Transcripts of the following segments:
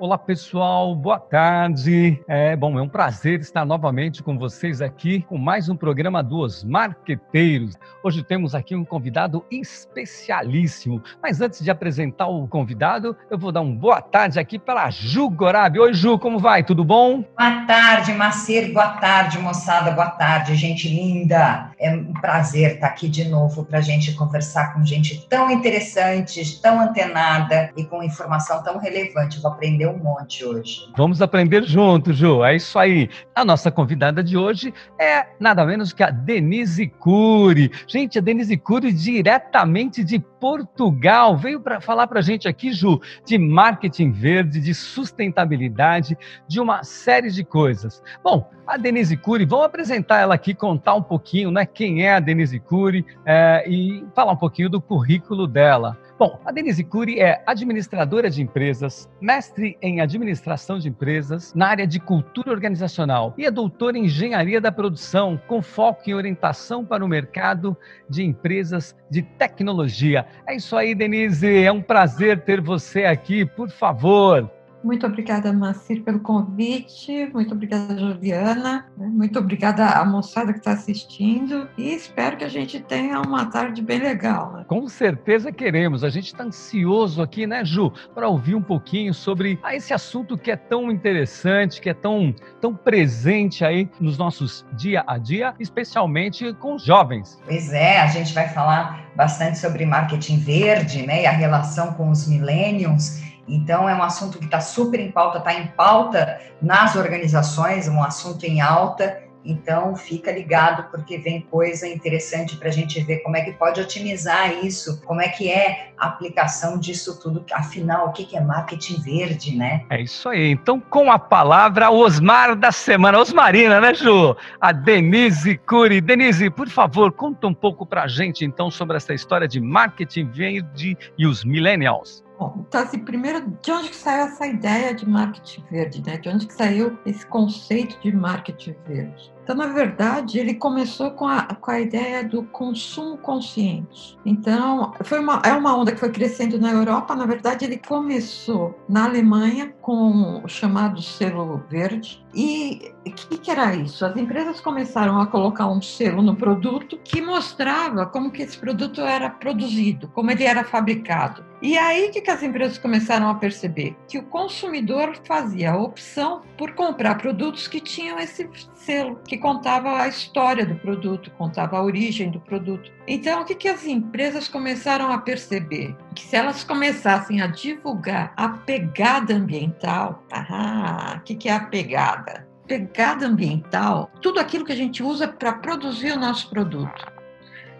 Olá pessoal, boa tarde. É bom, é um prazer estar novamente com vocês aqui com mais um programa dos Marqueteiros. Hoje temos aqui um convidado especialíssimo. Mas antes de apresentar o convidado, eu vou dar uma boa tarde aqui para Ju Gorabi. Oi Ju, como vai? Tudo bom? Boa tarde, Macer. Boa tarde, moçada. Boa tarde, gente linda. É um prazer estar aqui de novo para a gente conversar com gente tão interessante, tão antenada e com informação tão relevante. Eu vou aprender um monte hoje. Vamos aprender juntos, Ju. É isso aí. A nossa convidada de hoje é nada menos que a Denise Cury. Gente, a Denise Cury diretamente de Portugal veio para falar para a gente aqui, Ju, de marketing verde, de sustentabilidade, de uma série de coisas. Bom, a Denise Cury, vamos apresentar ela aqui, contar um pouquinho, né, quem é a Denise Cury é, e falar um pouquinho do currículo dela. Bom, a Denise Cury é administradora de empresas, mestre em administração de empresas na área de cultura organizacional e é doutora em engenharia da produção, com foco em orientação para o mercado de empresas de tecnologia. É isso aí, Denise. É um prazer ter você aqui. Por favor, muito obrigada, Macir, pelo convite. Muito obrigada, Juliana. Muito obrigada à moçada que está assistindo. E espero que a gente tenha uma tarde bem legal. Né? Com certeza queremos. A gente está ansioso aqui, né, Ju, para ouvir um pouquinho sobre ah, esse assunto que é tão interessante, que é tão, tão presente aí nos nossos dia a dia, especialmente com os jovens. Pois é, a gente vai falar bastante sobre marketing verde, né, e a relação com os millennials. Então, é um assunto que está super em pauta, está em pauta nas organizações, um assunto em alta. Então, fica ligado, porque vem coisa interessante para a gente ver como é que pode otimizar isso, como é que é a aplicação disso tudo. Afinal, o que é marketing verde, né? É isso aí. Então, com a palavra, Osmar da semana. Osmarina, né, Ju? A Denise Cury. Denise, por favor, conta um pouco para a gente, então, sobre essa história de marketing verde e os millennials. Bom, então, assim, primeiro, de onde que saiu essa ideia de marketing verde, né? De onde que saiu esse conceito de marketing verde? Então, na verdade, ele começou com a, com a ideia do consumo consciente. Então, foi uma, é uma onda que foi crescendo na Europa. Na verdade, ele começou na Alemanha com o chamado selo verde. E o que, que, era isso? As empresas começaram a colocar um selo no produto que mostrava como que esse produto era produzido, como ele era fabricado. E aí que, que as empresas começaram a perceber que o consumidor fazia a opção por comprar produtos que tinham esse selo, que contava a história do produto, contava a origem do produto. Então, o que, que as empresas começaram a perceber? Que se elas começassem a divulgar a pegada ambiental, ah, o que, que é a pegada? Pegada ambiental, tudo aquilo que a gente usa para produzir o nosso produto.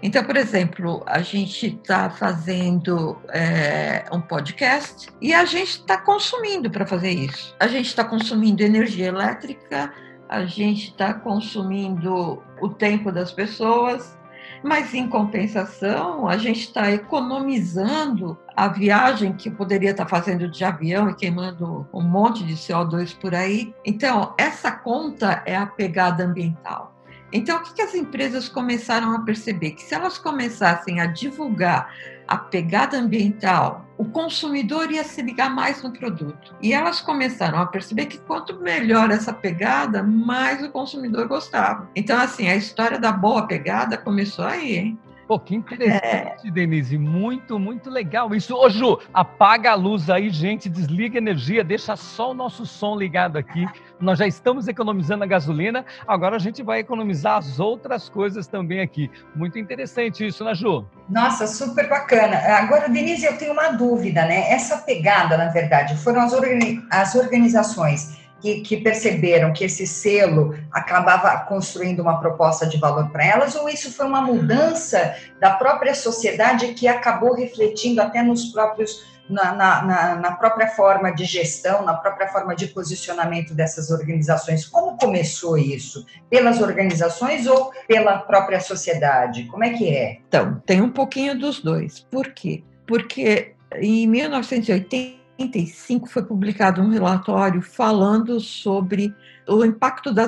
Então, por exemplo, a gente está fazendo é, um podcast e a gente está consumindo para fazer isso. A gente está consumindo energia elétrica, a gente está consumindo o tempo das pessoas, mas em compensação, a gente está economizando a viagem que poderia estar tá fazendo de avião e queimando um monte de CO2 por aí. Então, essa conta é a pegada ambiental. Então, o que, que as empresas começaram a perceber? Que se elas começassem a divulgar a pegada ambiental, o consumidor ia se ligar mais no produto. E elas começaram a perceber que quanto melhor essa pegada, mais o consumidor gostava. Então, assim, a história da boa pegada começou aí, hein? Pô, que interessante, é. Denise. Muito, muito legal isso. Ô, Ju, apaga a luz aí, gente, desliga a energia, deixa só o nosso som ligado aqui. Nós já estamos economizando a gasolina, agora a gente vai economizar as outras coisas também aqui. Muito interessante isso, né, Ju? Nossa, super bacana. Agora, Denise, eu tenho uma dúvida, né? Essa pegada, na verdade, foram as, organi as organizações que, que, perceberam que esse selo acabava construindo uma proposta de valor para elas, ou isso foi uma mudança da própria sociedade que acabou refletindo até nos próprios. Na, na, na própria forma de gestão, na própria forma de posicionamento dessas organizações. Como começou isso? Pelas organizações ou pela própria sociedade? Como é que é? Então, tem um pouquinho dos dois. Por quê? Porque em 1980, 95 foi publicado um relatório falando sobre o impacto da,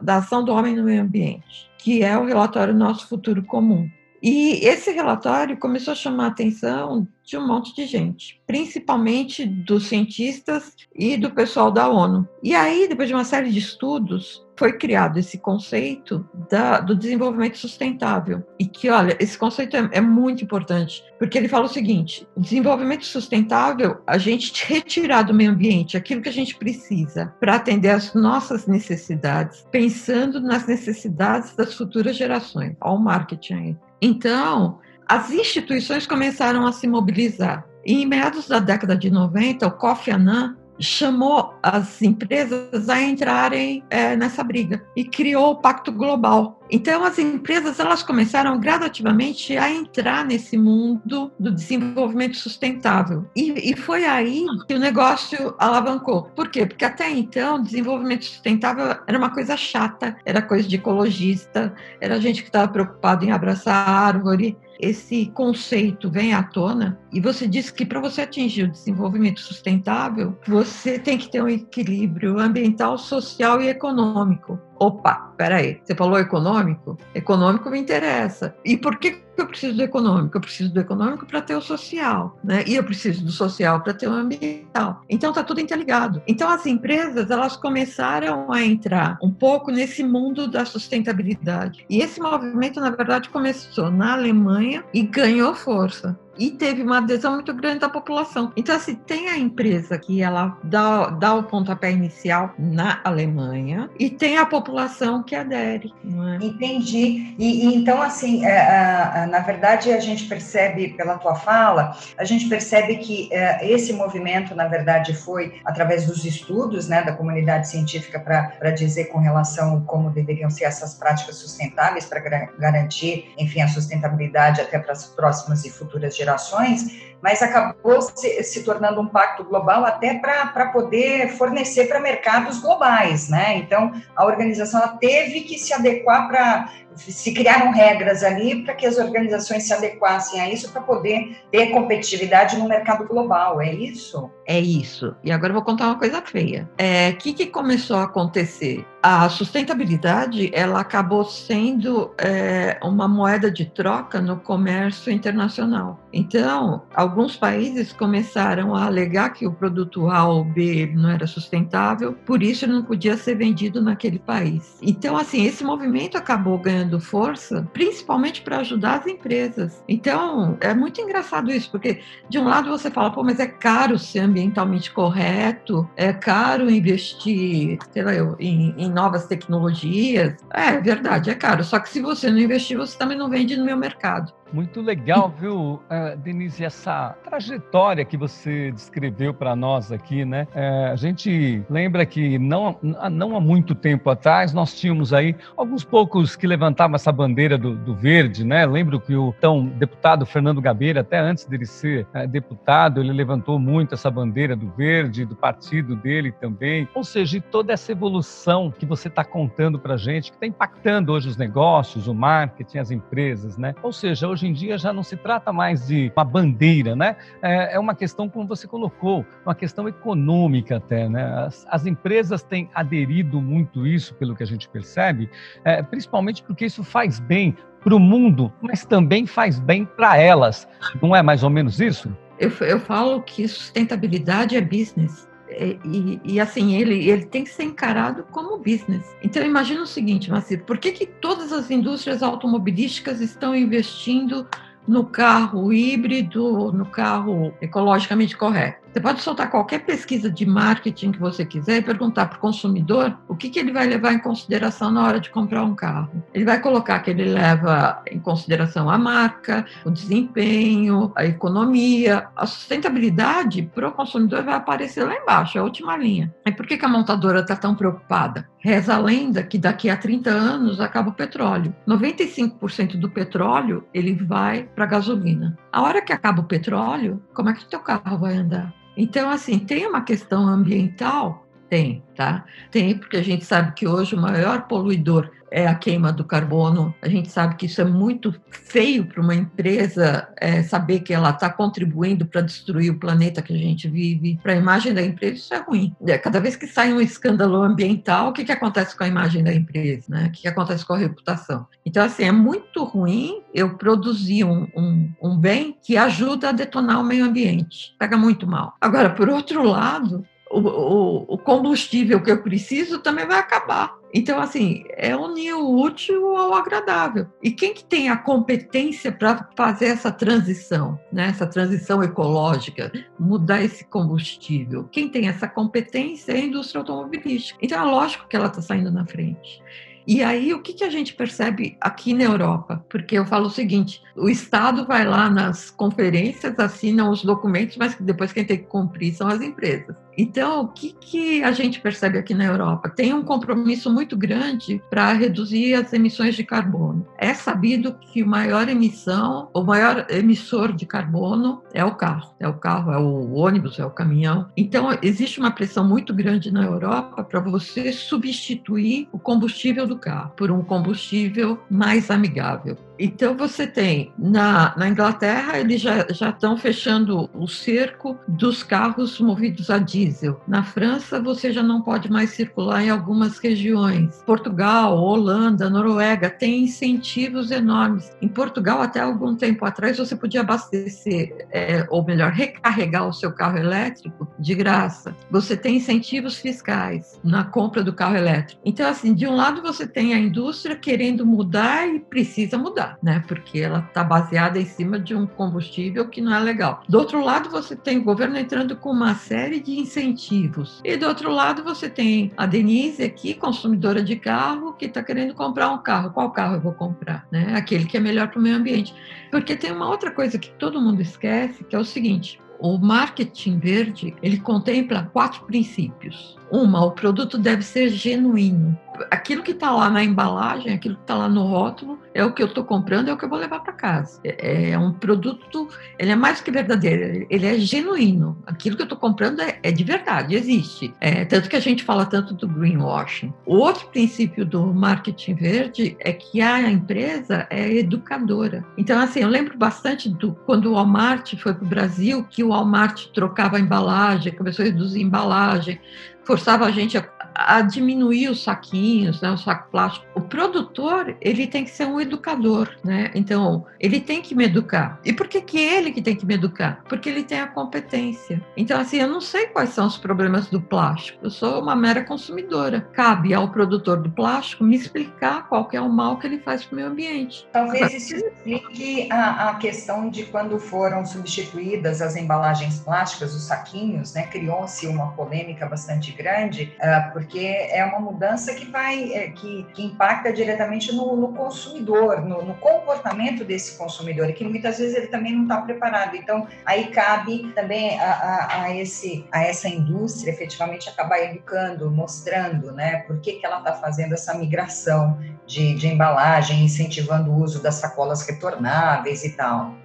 da ação do homem no meio ambiente, que é o relatório Nosso Futuro Comum. E esse relatório começou a chamar a atenção de um monte de gente, principalmente dos cientistas e do pessoal da ONU. E aí, depois de uma série de estudos, foi criado esse conceito da, do desenvolvimento sustentável. E que, olha, esse conceito é, é, muito importante, porque ele fala o seguinte: desenvolvimento sustentável, a gente retirar do meio ambiente aquilo que a gente precisa para atender às nossas necessidades, pensando nas necessidades das futuras gerações. Olha o marketing aí. Então, as instituições começaram a se mobilizar. E em meados da década de 90, o Kofi Annan chamou as empresas a entrarem é, nessa briga e criou o Pacto Global. Então as empresas elas começaram gradativamente a entrar nesse mundo do desenvolvimento sustentável e, e foi aí que o negócio alavancou. Por quê? Porque até então desenvolvimento sustentável era uma coisa chata, era coisa de ecologista, era gente que estava preocupado em abraçar a árvore esse conceito vem à tona e você diz que para você atingir o desenvolvimento sustentável, você tem que ter um equilíbrio ambiental, social e econômico. Opa, peraí, você falou econômico? Econômico me interessa. E por que eu preciso do econômico? Eu preciso do econômico para ter o social, né? E eu preciso do social para ter o ambiental. Então tá tudo interligado. Então as empresas elas começaram a entrar um pouco nesse mundo da sustentabilidade. E esse movimento na verdade começou na Alemanha e ganhou força e teve uma adesão muito grande da população. Então, assim, tem a empresa que ela dá, dá o pontapé inicial na Alemanha e tem a população que adere. É? Entendi. E, e, então, assim, é, na verdade, a gente percebe pela tua fala, a gente percebe que é, esse movimento, na verdade, foi através dos estudos né, da comunidade científica para dizer com relação como deveriam ser essas práticas sustentáveis para garantir, enfim, a sustentabilidade até para as próximas e futuras gerações gerações, mas acabou se, se tornando um pacto global até para poder fornecer para mercados globais, né? Então, a organização teve que se adequar para se criaram regras ali para que as organizações se adequassem a isso para poder ter competitividade no mercado global, é isso? É isso. E agora eu vou contar uma coisa feia. O é, que, que começou a acontecer? A sustentabilidade ela acabou sendo é, uma moeda de troca no comércio internacional. Então, alguns países começaram a alegar que o produto A ou B não era sustentável, por isso ele não podia ser vendido naquele país. Então, assim, esse movimento acabou ganhando ganhando força, principalmente para ajudar as empresas. Então, é muito engraçado isso, porque de um lado você fala, pô, mas é caro ser ambientalmente correto, é caro investir, sei lá, em, em novas tecnologias. É, é verdade, é caro. Só que se você não investir, você também não vende no meu mercado. Muito legal, viu, uh, Denise, essa trajetória que você descreveu para nós aqui, né? Uh, a gente lembra que não, não há muito tempo atrás nós tínhamos aí alguns poucos que levantavam essa bandeira do, do verde, né? Lembro que o então deputado Fernando Gabeira, até antes dele ser uh, deputado, ele levantou muito essa bandeira do verde, do partido dele também. Ou seja, toda essa evolução que você está contando para gente, que está impactando hoje os negócios, o marketing, as empresas, né? Ou seja, hoje hoje em dia já não se trata mais de uma bandeira, né? É, é uma questão, como você colocou, uma questão econômica até, né? As, as empresas têm aderido muito isso, pelo que a gente percebe, é, principalmente porque isso faz bem para o mundo, mas também faz bem para elas. Não é mais ou menos isso? Eu, eu falo que sustentabilidade é business. E, e, assim, ele, ele tem que ser encarado como business. Então, imagina o seguinte, Marcelo, por que, que todas as indústrias automobilísticas estão investindo no carro híbrido, no carro ecologicamente correto? Você pode soltar qualquer pesquisa de marketing que você quiser e perguntar para o consumidor o que, que ele vai levar em consideração na hora de comprar um carro. Ele vai colocar que ele leva em consideração a marca, o desempenho, a economia, a sustentabilidade para o consumidor vai aparecer lá embaixo, a última linha. E por que, que a montadora está tão preocupada? Reza a lenda que daqui a 30 anos acaba o petróleo. 95% do petróleo ele vai para a gasolina. A hora que acaba o petróleo, como é que o teu carro vai andar? Então, assim, tem uma questão ambiental Tem, tá? Tem, porque a gente sabe que hoje o maior poluidor é a queima do carbono. A gente sabe que isso é muito feio para uma empresa é, saber que ela está contribuindo para destruir o planeta que a gente vive. Para a imagem da empresa, isso é ruim. É, cada vez que sai um escândalo ambiental, o que, que acontece com a imagem da empresa? Né? O que, que acontece com a reputação? Então, assim, é muito ruim eu produzir um, um, um bem que ajuda a detonar o meio ambiente. Pega muito mal. Agora, por outro lado, o, o, combustível que eu preciso também vai acabar. Então, assim, é unir o útil ao agradável. E quem que tem a competência para fazer essa transição, né? essa transição ecológica, mudar esse combustível? Quem tem essa competência é a indústria automobilística. Então, é lógico que ela está saindo na frente. E aí, o que, que a gente percebe aqui na Europa? Porque eu falo o seguinte: o Estado vai lá nas conferências, assina os documentos, mas depois quem tem que cumprir são as empresas. Então, o que, que a gente percebe aqui na Europa? Tem um compromisso muito grande para reduzir as emissões de carbono. É sabido que o maior emissão, o maior emissor de carbono é o carro. É o carro, é o ônibus, é o caminhão. Então, existe uma pressão muito grande na Europa para você substituir o combustível do carro por um combustível mais amigável. Então você tem na, na Inglaterra eles já estão fechando o cerco dos carros movidos a diesel. Na França você já não pode mais circular em algumas regiões. Portugal, Holanda, Noruega tem incentivos enormes. Em Portugal até algum tempo atrás você podia abastecer é, ou melhor recarregar o seu carro elétrico de graça. Você tem incentivos fiscais na compra do carro elétrico. Então assim de um lado você tem a indústria querendo mudar e precisa mudar né? Porque ela está baseada em cima de um combustível que não é legal. Do outro lado, você tem o governo entrando com uma série de incentivos. E do outro lado, você tem a Denise aqui, consumidora de carro, que está querendo comprar um carro. Qual carro eu vou comprar? Né? Aquele que é melhor para o meio ambiente. Porque tem uma outra coisa que todo mundo esquece, que é o seguinte: o marketing verde ele contempla quatro princípios. Uma, o produto deve ser genuíno aquilo que está lá na embalagem, aquilo que está lá no rótulo, é o que eu estou comprando, é o que eu vou levar para casa. É, é, um produto, ele é mais que verdadeiro, ele é genuíno. Aquilo que eu estou comprando é, é, de verdade, existe. É, tanto que a gente fala tanto do greenwashing. O outro princípio do marketing verde é que a empresa é educadora. Então, assim, eu lembro bastante do quando o Walmart foi para o Brasil, que o Walmart trocava a embalagem, começou a reduzir a embalagem, forçava a gente a a diminuir os saquinhos, né, o saco plástico. O produtor, ele tem que ser um educador, né? Então, ele tem que me educar. E por que que ele que tem que me educar? Porque ele tem a competência. Então, assim, eu não sei quais são os problemas do plástico. Eu sou uma mera consumidora. Cabe ao produtor do plástico me explicar qual que é o mal que ele faz para o meio ambiente. Talvez isso explique a, a questão de quando foram substituídas as embalagens plásticas, os saquinhos, né? Criou-se uma polêmica bastante grande, uh, porque é uma mudança que vai, é, que, que, impacta diretamente no, no consumidor, no, no, comportamento desse consumidor, e que muitas vezes ele também não está preparado. Então, aí cabe também a, a, a, esse, a essa indústria efetivamente acabar educando, mostrando, né, por que, que ela está fazendo essa migração de, de embalagem, incentivando o uso das sacolas retornáveis e tal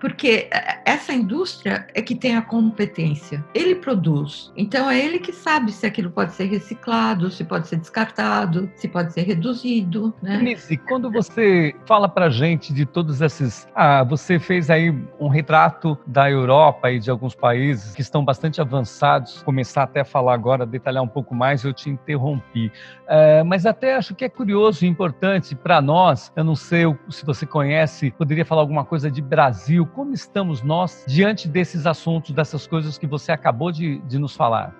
porque é, essa indústria é que tem a competência. Ele produz, então é ele que sabe se aquilo pode ser reciclado, se pode ser descartado, se pode ser reduzido. Né? Nise, quando você fala para gente de todos esses, ah, você fez aí um retrato da Europa e de alguns países que estão bastante avançados. Começar até a falar agora, detalhar um pouco mais, eu te interrompi. É, mas até acho que é curioso e importante para nós. Eu não sei se você conhece, poderia falar alguma coisa de Brasil Brasil, como estamos nós diante desses assuntos, dessas coisas que você acabou de, de nos falar?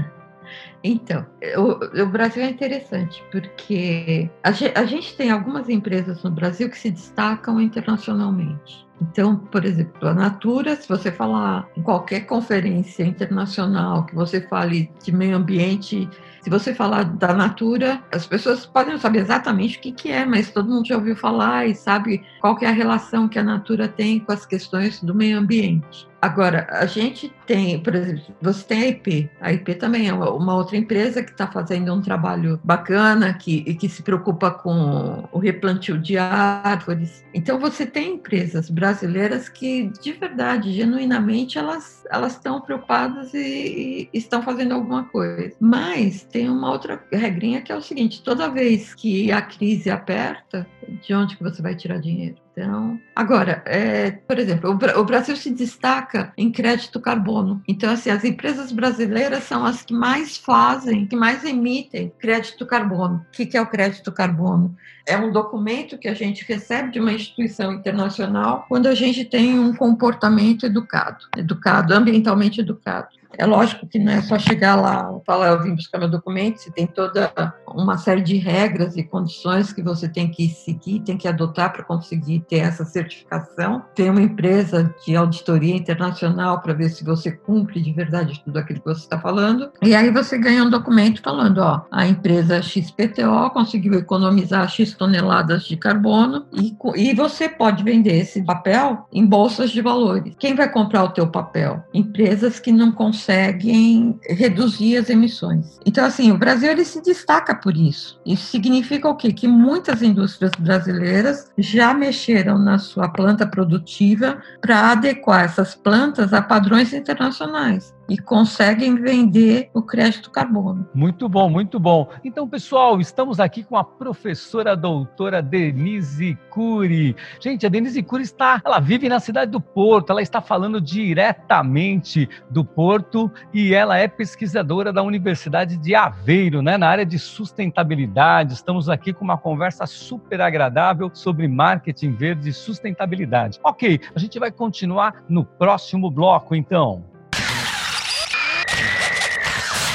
Então, o, o, Brasil é interessante, porque a gente, a gente tem algumas empresas no Brasil que se destacam internacionalmente. Então, por exemplo, a Natura, se você falar em qualquer conferência internacional, que você fale de meio ambiente se você falar da Natura, as pessoas podem não saber exatamente o que, que é, mas todo mundo já ouviu falar e sabe qual é a relação que a Natura tem com as questões do meio ambiente. Agora, a gente tem, por exemplo, você tem a IP. A IP também é uma outra empresa que está fazendo um trabalho bacana, que, que se preocupa com o replantio de árvores. Então, você tem empresas brasileiras que, de verdade, genuinamente, elas elas estão preocupadas e, e estão fazendo alguma coisa. Mas tem uma outra regrinha que é o seguinte: toda vez que a crise aperta, de onde que você vai tirar dinheiro? Então, agora, é, por exemplo, o, o, Brasil se destaca em crédito carbono. Então, assim, as empresas brasileiras são as que mais fazem, que mais emitem crédito carbono. O que, que é o crédito carbono? É um documento que a gente recebe de uma instituição internacional quando a gente tem um comportamento educado, educado, ambientalmente educado. É lógico que não é só chegar lá e falar, eu vim buscar meu documento, você tem toda uma série de regras e condições que você tem que seguir, tem que adotar para conseguir ter essa certificação. Tem uma empresa de auditoria internacional para ver se você cumpre de verdade tudo aquilo que você está falando. E aí você ganha um documento falando, ó, a empresa XPTO conseguiu economizar X toneladas de carbono e, e você pode vender esse papel em bolsas de valores. Quem vai comprar o teu papel? Empresas que não conseguem conseguem reduzir as emissões. Então, assim, o Brasil ele se destaca por isso. Isso significa o quê? Que muitas indústrias brasileiras já mexeram na sua planta produtiva para adequar essas plantas a padrões internacionais e conseguem vender o crédito carbono. Muito bom, muito bom. Então, pessoal, estamos aqui com a professora doutora Denise Cury. Gente, a Denise Cury está, ela vive na cidade do Porto, ela está falando diretamente do Porto e ela é pesquisadora da Universidade de Aveiro, né, na área de sustentabilidade. Estamos aqui com uma conversa super agradável sobre marketing verde e sustentabilidade. Ok, a gente vai continuar no próximo bloco, então.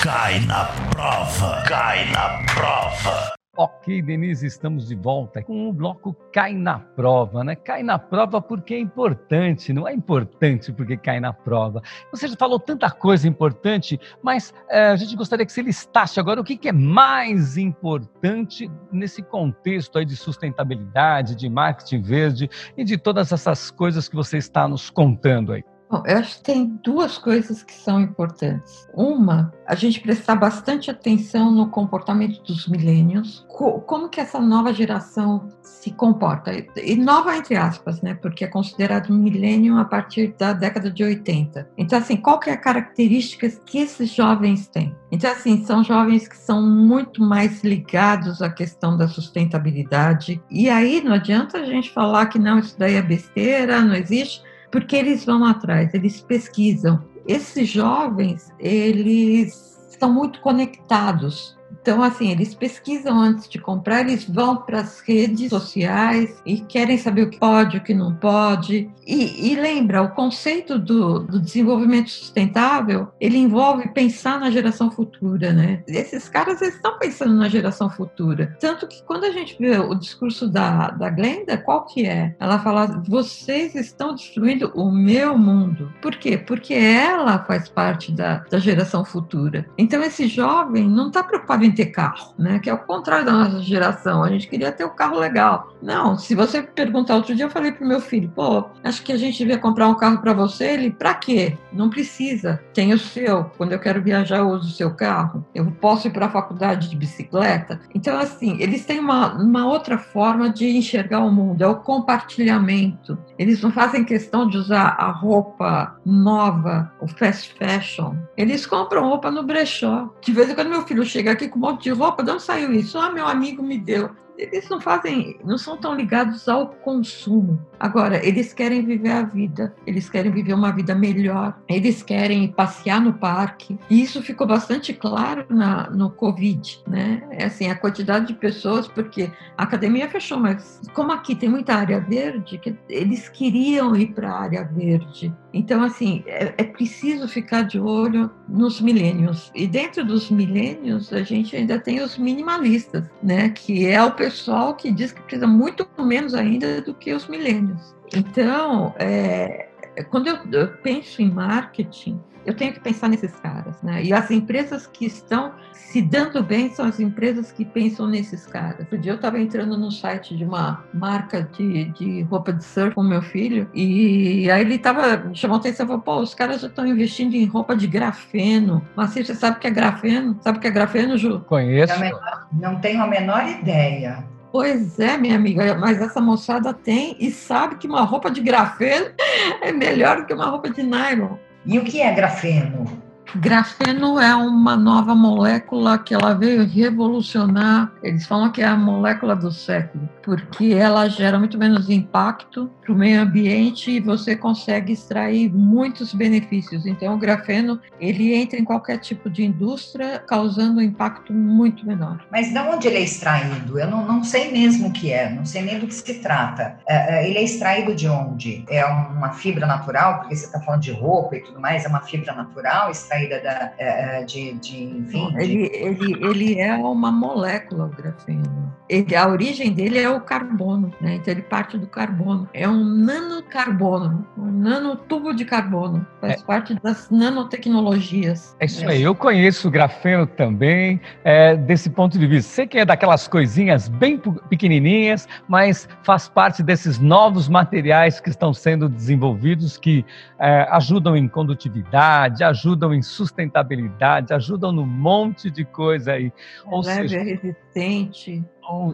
Cai na prova, cai na prova. Ok, Denise, estamos de volta com o bloco Cai na Prova, né? Cai na prova porque é importante, não é importante porque cai na prova. Você já falou tanta coisa importante, mas é, a gente gostaria que você listasse agora o que, que é mais importante nesse contexto aí de sustentabilidade, de marketing verde e de todas essas coisas que você está nos contando aí. Bom, eu acho que tem duas coisas que são importantes. Uma, a gente prestar bastante atenção no comportamento dos milênios, como que essa nova geração se comporta. E nova entre aspas, né? Porque é considerado milênio a partir da década de 80. Então, assim, qual que é a característica que esses jovens têm? Então, assim, são jovens que são muito mais ligados à questão da sustentabilidade. E aí não adianta a gente falar que não, isso daí é besteira, não existe porque eles vão atrás, eles pesquisam. Esses jovens, eles estão muito conectados então, assim, eles pesquisam antes de comprar, eles vão para as redes sociais e querem saber o que pode, o que não pode. E, e lembra, o conceito do, do, desenvolvimento sustentável, ele envolve pensar na geração futura, né? Esses caras estão pensando na geração futura. Tanto que quando a gente vê o discurso da, da Glenda, qual que é? Ela fala, vocês estão destruindo o meu mundo. Por quê? Porque ela faz parte da, da geração futura. Então, esse jovem não está preocupado em ter carro, né? Que é o contrário da nossa geração. A gente queria ter o um carro legal. Não, se você perguntar outro dia, eu falei pro meu filho, pô, acho que a gente devia comprar um carro para você. Ele, para quê? Não precisa. Tem o seu. Quando eu quero viajar, eu uso o seu carro. Eu posso ir para a faculdade de bicicleta. Então, assim, eles têm uma, uma outra forma de enxergar o mundo. É o compartilhamento. Eles não fazem questão de usar a roupa nova, o fast fashion. Eles compram roupa no brechó. De vez em quando meu filho chega aqui com monte de roupa, de onde saiu isso? Ah, meu amigo me deu eles não fazem, não são tão ligados ao consumo. Agora, eles querem viver a vida, eles querem viver uma vida melhor, eles querem passear no parque. E isso ficou bastante claro na, no Covid, né? É assim, a quantidade de pessoas, porque a academia fechou, mas como aqui tem muita área verde, eles queriam ir para a área verde. Então, assim, é, é preciso ficar de olho nos milênios. E dentro dos milênios, a gente ainda tem os minimalistas, né? Que é o que diz que precisa muito menos ainda do que os milênios. Então, é, quando eu, eu penso em marketing, eu tenho que pensar nesses caras, né? E as empresas que estão se dando bem são as empresas que pensam nesses caras. Outro dia eu estava entrando no site de uma marca de, de roupa de surf com meu filho e aí ele estava chamou atenção e falou: pô, os caras já estão investindo em roupa de grafeno. Mas você sabe o que é grafeno? Sabe o que é grafeno, Ju? Conheço. Não tenho a menor ideia. Pois é, minha amiga, mas essa moçada tem e sabe que uma roupa de grafeno é melhor do que uma roupa de nylon. E o que é grafeno? Grafeno é uma nova molécula que ela veio revolucionar. Eles falam que é a molécula do século, porque ela gera muito menos impacto para o meio ambiente e você consegue extrair muitos benefícios. Então, o grafeno ele entra em qualquer tipo de indústria, causando um impacto muito menor. Mas de onde ele é extraído? Eu não, não sei mesmo o que é, não sei nem do que se trata. É, é ele é extraído de onde? É uma fibra natural? Porque você está falando de roupa e tudo mais, é uma fibra natural extraída saída da, é, é, de, de, enfim. De... Ele, ele, ele é uma molécula, o grafeno. Ele, a origem dele é o carbono, né? Então ele parte do carbono. É um nanocarbono, um nanotubo de carbono. Faz é. parte das nanotecnologias. É isso aí. Eu conheço o grafeno também, é, desse ponto de vista. Sei que é daquelas coisinhas bem pequenininhas, mas faz parte desses novos materiais que estão sendo desenvolvidos que é, ajudam em condutividade, ajudam em sustentabilidade, ajudam no monte de coisa aí. É Ou leve, seja, é resistente.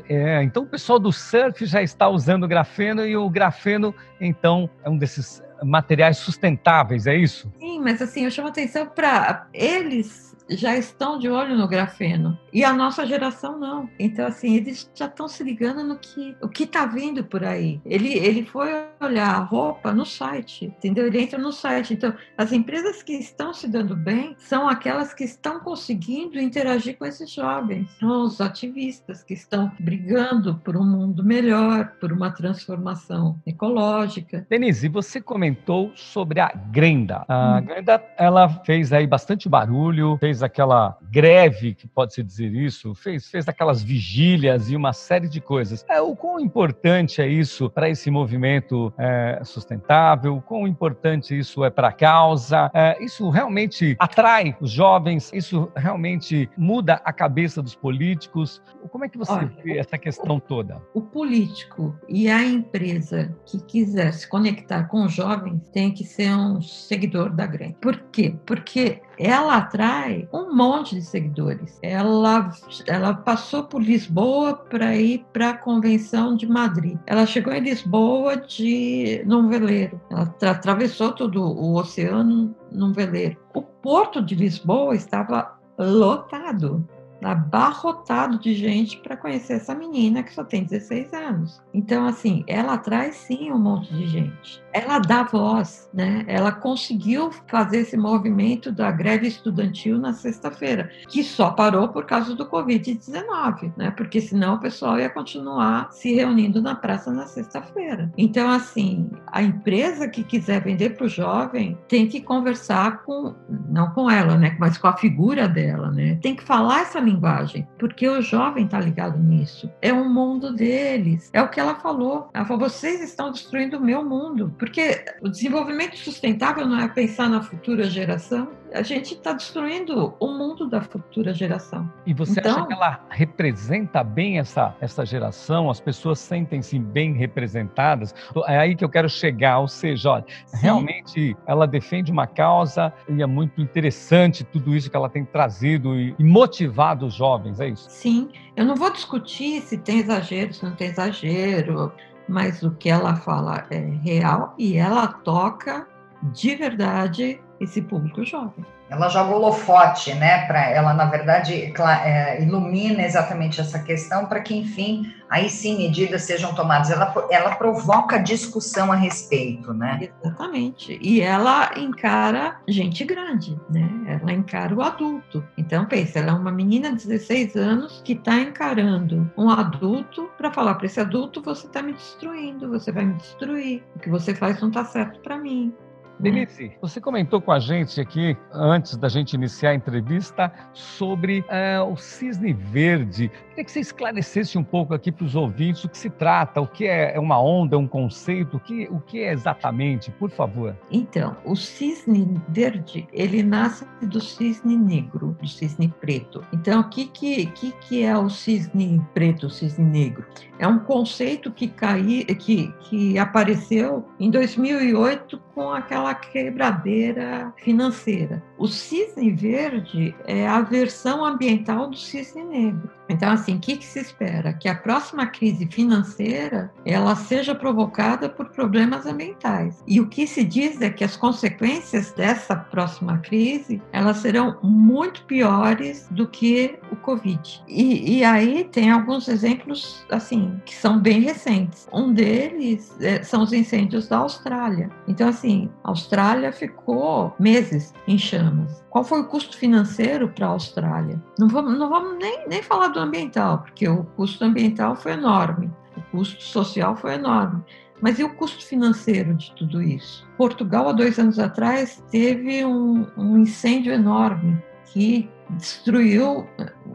É, então o pessoal do surf já está usando grafeno e o grafeno, então, é um desses materiais sustentáveis, é isso? Sim, mas assim, eu chamo atenção para eles já estão de olho no grafeno e a nossa geração não. Então assim eles já estão se ligando no que o que está vindo por aí. Ele ele foi olhar a roupa no site, entendeu? Ele entra no site. Então as empresas que estão se dando bem são aquelas que estão conseguindo interagir com esses jovens, são os ativistas que estão brigando por um mundo melhor, por uma transformação ecológica. Denise, você comentou sobre a Grenda. A hum. Grenda ela fez aí bastante barulho, fez fez aquela greve, que pode-se dizer isso, fez, fez aquelas vigílias e uma série de coisas. É, o quão importante é isso para esse movimento é, sustentável? O quão importante isso é para a causa? É, isso realmente atrai os jovens? Isso realmente muda a cabeça dos políticos? Como é que você Olha, vê essa questão toda? O político e a empresa que quiser se conectar com os jovens tem que ser um seguidor da greve. Por quê? Porque ela atrai um monte de seguidores. Ela, ela passou por Lisboa para ir para a convenção de Madrid. Ela chegou em Lisboa de num veleiro. Ela atravessou todo o oceano num veleiro. O porto de Lisboa estava lotado abarrotado de gente para conhecer essa menina que só tem 16 anos. Então, assim, ela traz sim um monte de gente. Ela dá voz, né? Ela conseguiu fazer esse movimento da greve estudantil na sexta-feira, que só parou por causa do Covid-19, né? Porque senão o pessoal ia continuar se reunindo na praça na sexta-feira. Então, assim, a empresa que quiser vender para o jovem tem que conversar com, não com ela, né? Mas com a figura dela, né? Tem que falar essa linguagem linguagem, porque o jovem está ligado nisso. É o mundo deles. É o que ela falou. Ela falou: vocês estão destruindo o meu mundo. Porque o desenvolvimento sustentável não é pensar na futura geração, a gente está destruindo o mundo da futura geração. E você então, acha que ela representa bem essa, essa geração? As pessoas sentem-se bem representadas? É aí que eu quero chegar, ou seja, olha, realmente ela defende uma causa e é muito interessante tudo isso que ela tem trazido e, e motivado os jovens, é isso? Sim, eu não vou discutir se tem exagero, se não tem exagero, mas o que ela fala é real e ela toca de verdade esse público jovem. Ela joga o holofote, né? Para ela, na verdade, é, ilumina exatamente essa questão para que, enfim, aí sim medidas sejam tomadas. Ela, ela provoca discussão a respeito, né? Exatamente. E ela encara gente grande, né? Ela encara o adulto. Então, pensa, ela é uma menina de 16 anos que está encarando um adulto para falar para esse adulto: você está me destruindo, você vai me destruir, o que você faz não está certo para mim. Denise, você comentou com a gente aqui, antes da gente iniciar a entrevista, sobre é, o cisne verde. Queria que você esclarecesse um pouco aqui para os ouvintes o que se trata, o que é, é uma onda, um conceito, o que, o que é exatamente, por favor. Então, o cisne verde, ele nasce do cisne negro, do cisne preto. Então, o que, que, que, que é o cisne preto, o cisne negro? É um conceito que, cai, que, que apareceu em 2008 com aquela quebradeira financeira. O cisne verde é a versão ambiental do cisne negro. Então, assim, o que, que, se espera? Que a próxima crise financeira ela seja provocada por problemas ambientais. E o que se diz é que as consequências dessa próxima crise elas serão muito piores do que o Covid. E, e aí tem alguns exemplos, assim, que são bem recentes. Um deles é, são os incêndios da Austrália. Então, assim, a Austrália ficou meses em chamas. Qual foi o custo financeiro para a Austrália? Não vamos, não vamos nem, nem falar do ambiental, porque o custo ambiental foi enorme, o custo social foi enorme. Mas e o custo financeiro de tudo isso? Portugal, há dois anos atrás, teve um, um incêndio enorme que destruiu,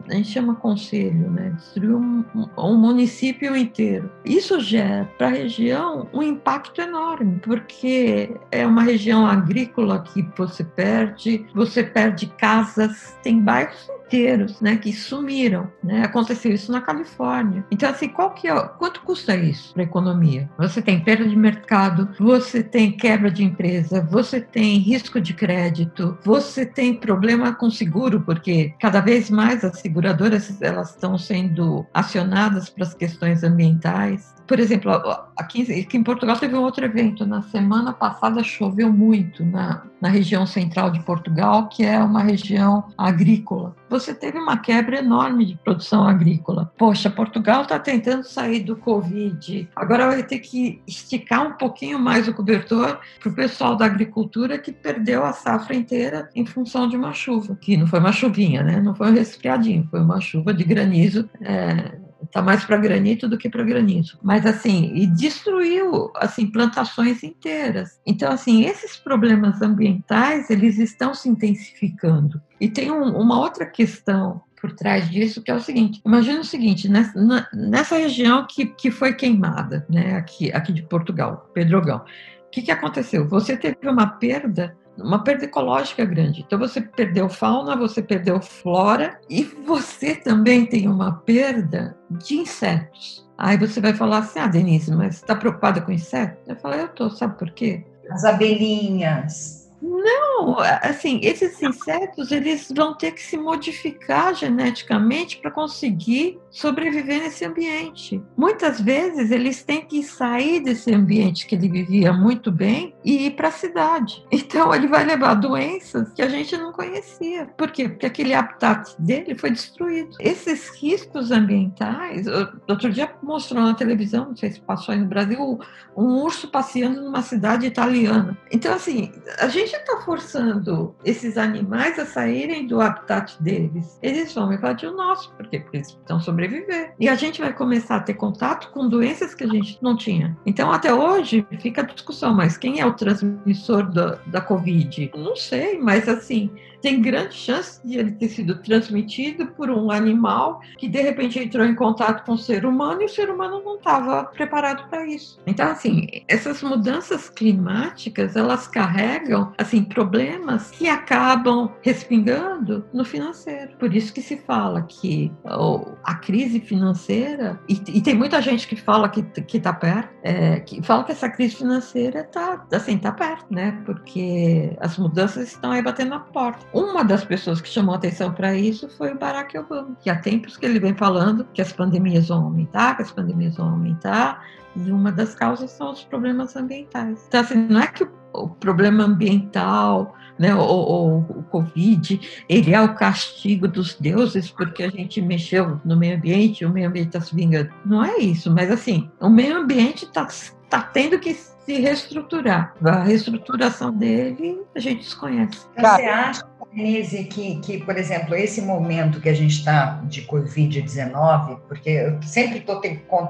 a gente chama conselho, né? destruiu um, um município inteiro. Isso gera para a região um impacto enorme, porque é uma região agrícola que você perde, você perde casas, tem bairros inteiros, né, que sumiram, né? Aconteceu isso na Califórnia. Então assim, qual que é, quanto custa isso para a economia? Você tem perda de mercado, você tem quebra de empresa, você tem risco de crédito, você tem problema com seguro, porque cada vez mais as seguradoras elas estão sendo acionadas para as questões ambientais. Por exemplo, aqui, aqui, em Portugal teve um outro evento. Na semana passada choveu muito na, na região central de Portugal, que é uma região agrícola. Você teve uma quebra enorme de produção agrícola. Poxa, Portugal está tentando sair do Covid. Agora vai ter que esticar um pouquinho mais o cobertor para o pessoal da agricultura que perdeu a safra inteira em função de uma chuva. Que não foi uma chuvinha, né? Não foi um resfriadinho, foi uma chuva de granizo. É Está mais para granito do que para granito. Mas assim, e destruiu assim plantações inteiras. Então assim, esses problemas ambientais eles estão se intensificando. E tem um, uma outra questão por trás disso, que é o seguinte: imagina o seguinte, nessa, nessa região que, que foi queimada, né, aqui, aqui de Portugal, Pedrogão, o que, que aconteceu? Você teve uma perda uma perda ecológica grande. Então você perdeu fauna, você perdeu flora e você também tem uma perda de insetos. Aí você vai falar assim: ah, Denise, mas está preocupada com insetos? Eu falei: eu estou, sabe por quê? As abelhinhas. Não, assim, esses insetos eles vão ter que se modificar geneticamente para conseguir sobreviver nesse ambiente. Muitas vezes eles têm que sair desse ambiente que ele vivia muito bem e ir para a cidade. Então ele vai levar doenças que a gente não conhecia. Por quê? Porque aquele habitat dele foi destruído. Esses riscos ambientais, outro dia mostrou na televisão, não sei se passou aí no Brasil, um urso passeando numa cidade italiana. Então assim, a gente está forçando esses animais a saírem do habitat deles. Eles vão invadir o nosso, por quê? Porque eles estão sobrevivendo sobreviver. E a gente vai começar a ter contato com doenças que a gente não tinha. Então, até hoje, fica a discussão, mas quem é o transmissor da, da Covid? Não sei, mas assim, tem grande chance de ele ter sido transmitido por um animal que de repente entrou em contato com o ser humano e o ser humano não estava preparado para isso. Então, assim, essas mudanças climáticas elas carregam assim problemas que acabam respingando no financeiro. Por isso que se fala que oh, a crise financeira e, e, tem muita gente que fala que está perto, é, que fala que essa crise financeira está assim tá perto, né? Porque as mudanças estão aí batendo na porta. Uma das pessoas que chamou atenção para isso foi o Barack Obama, que há tempos que ele vem falando que as pandemias vão aumentar, que as pandemias vão aumentar, e uma das causas são os problemas ambientais. Então, assim, não é que o, o problema ambiental, né, o Covid, ele é o castigo dos deuses porque a gente mexeu no meio ambiente, o meio ambiente está se vingando. Não é isso, mas assim, o meio ambiente está tá tendo que se reestruturar. A reestruturação dele a gente desconhece. Você acha Denise, que, que, por exemplo, esse momento que a gente está de Covid-19, porque eu sempre estou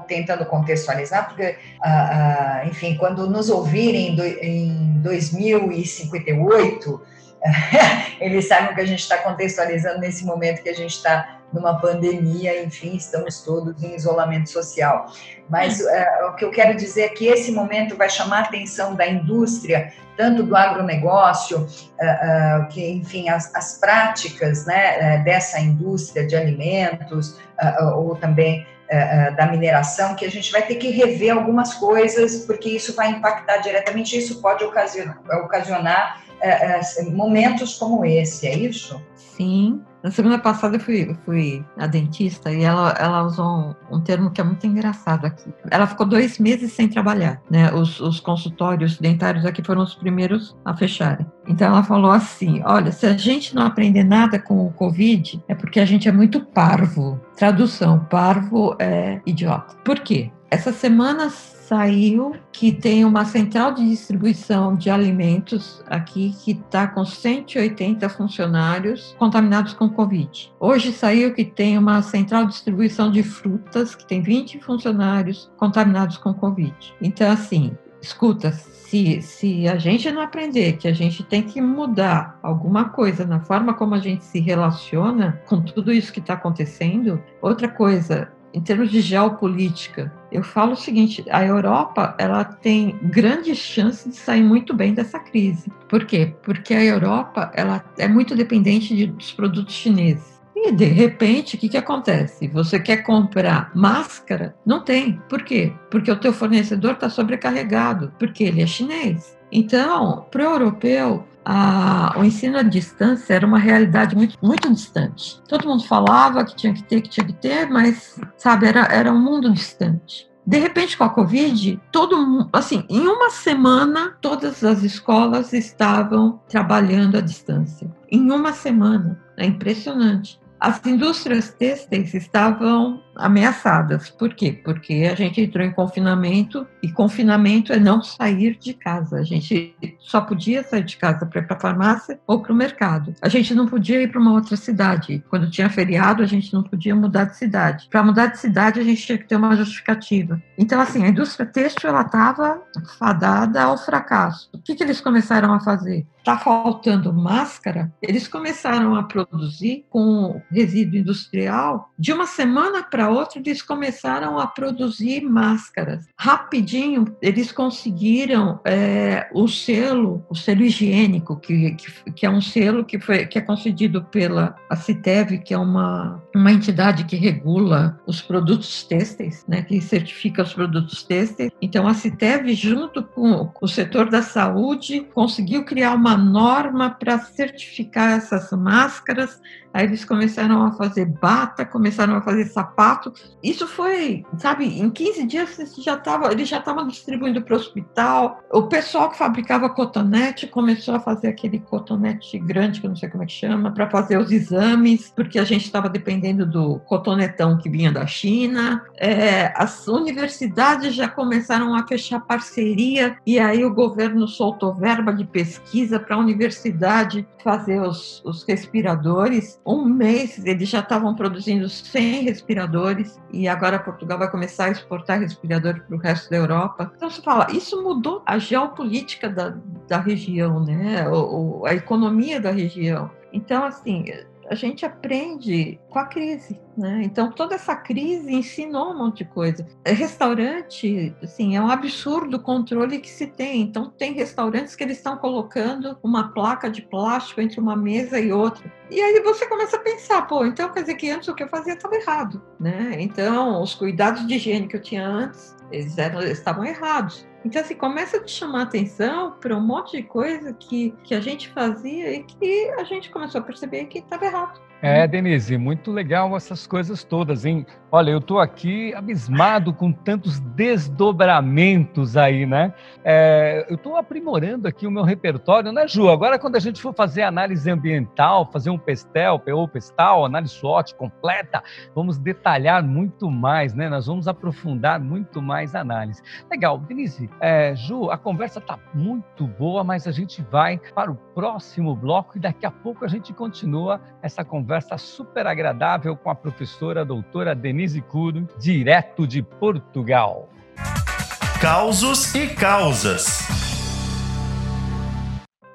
tentando contextualizar, porque, ah, ah, enfim, quando nos ouvirem em 2058, eles sabem que a gente está contextualizando nesse momento que a gente está numa pandemia, enfim, estamos todos em isolamento social. Mas uh, o que eu quero dizer é que esse momento vai chamar a atenção da indústria, tanto do agronegócio, uh, uh, que, enfim, as, as práticas né, dessa indústria de alimentos, ou também da mineração, que a gente vai ter que rever algumas coisas, porque isso vai impactar diretamente, isso pode ocasionar, ocasionar momentos como esse, é isso? Sim, na semana passada eu fui, fui a dentista e ela, ela usou um, um, termo que é muito engraçado aqui. Ela ficou dois meses sem trabalhar, né? Os, os consultórios dentários aqui foram os primeiros a fecharem. Então ela falou assim: olha, se a gente não aprender nada com o Covid, é porque a gente é muito parvo. Tradução: parvo é idiota. Por quê? Essa semana saiu que tem uma central de distribuição de alimentos aqui que está com 180 funcionários contaminados com Covid. Hoje saiu que tem uma central de distribuição de frutas que tem 20 funcionários contaminados com Covid. Então, assim, escuta, se, se a gente não aprender que a gente tem que mudar alguma coisa na forma como a gente se relaciona com tudo isso que está acontecendo, outra coisa, em termos de geopolítica, eu falo o seguinte: a Europa ela tem grandes chances de sair muito bem dessa crise. Por quê? Porque a Europa ela é muito dependente de, dos produtos chineses. E de repente, o que, que acontece? Você quer comprar máscara? Não tem. Por quê? Porque o teu fornecedor está sobrecarregado, porque ele é chinês. Então, para o europeu, a, o ensino à distância era uma realidade muito, muito distante. Todo mundo falava que tinha que ter, que tinha que ter, mas, sabe, era, era um mundo distante. De repente, com a Covid, todo assim, em uma semana, todas as escolas estavam trabalhando à distância. Em uma semana. É impressionante. As indústrias têxteis estavam ameaçadas. Por quê? Porque a gente entrou em confinamento e confinamento é não sair de casa. A gente só podia sair de casa para ir para a farmácia ou para o mercado. A gente não podia ir para uma outra cidade. Quando tinha feriado, a gente não podia mudar de cidade. Para mudar de cidade, a gente tinha que ter uma justificativa. Então, assim, a indústria têxtil ela estava fadada ao fracasso. O que, que eles começaram a fazer? Está faltando máscara? Eles começaram a produzir com resíduo industrial de uma semana para outra, eles começaram a produzir máscaras. Rapidinho, eles conseguiram é, o selo, o selo higiênico, que, que, que, é um selo que, foi, que é concedido pela a CITEV, que é uma, uma entidade que regula os produtos têxteis, né, que certifica os produtos têxteis. Então, a CITEV, junto com o setor da saúde, conseguiu criar uma norma para certificar essas máscaras Aí eles começaram a fazer bata, começaram a fazer sapato. Isso foi, sabe, em 15 dias eles já estavam distribuindo para o hospital. O pessoal que fabricava cotonete começou a fazer aquele cotonete grande, que eu não sei como é que chama, para fazer os exames, porque a gente estava dependendo do cotonetão que vinha da China. É, as universidades já começaram a fechar parceria e aí o governo soltou verba de pesquisa para a universidade fazer os, os respiradores um mês eles já estavam produzindo 100 respiradores e agora Portugal vai começar a exportar respiradores para o resto da Europa. Então você fala, isso mudou a geopolítica da, da região, né? O, a economia da região. Então, assim, a gente aprende com a crise, né? Então toda essa crise ensinou um monte de coisa. É, restaurante, assim, é um absurdo o controle que se tem. Então tem restaurantes que eles estão colocando uma placa de plástico entre uma mesa e outra. E aí você começa a pensar, pô, então quer dizer que antes o que eu fazia estava errado, né? Então os cuidados de higiene que eu tinha antes, eles, eram, eles estavam errados. Então, assim, começa a te chamar atenção para um monte de coisa que, que a gente fazia e que a gente começou a perceber que estava errado. É, Denise, muito muito legal essas coisas todas, hein? Olha, eu estou aqui abismado com tantos desdobramentos aí, né? É, eu estou aprimorando aqui o meu repertório, né, Ju? Agora, quando a gente for fazer análise ambiental, fazer um PESTEL, PO PESTAL, análise SWOT completa, vamos detalhar muito mais, né? Nós vamos aprofundar muito mais a análise. Legal, Denise, é, Ju, a conversa está muito boa, mas a gente vai para o próximo bloco e daqui a pouco a gente continua essa conversa super agradável com a professora doutora Denise Curo, direto de Portugal. Causos e causas.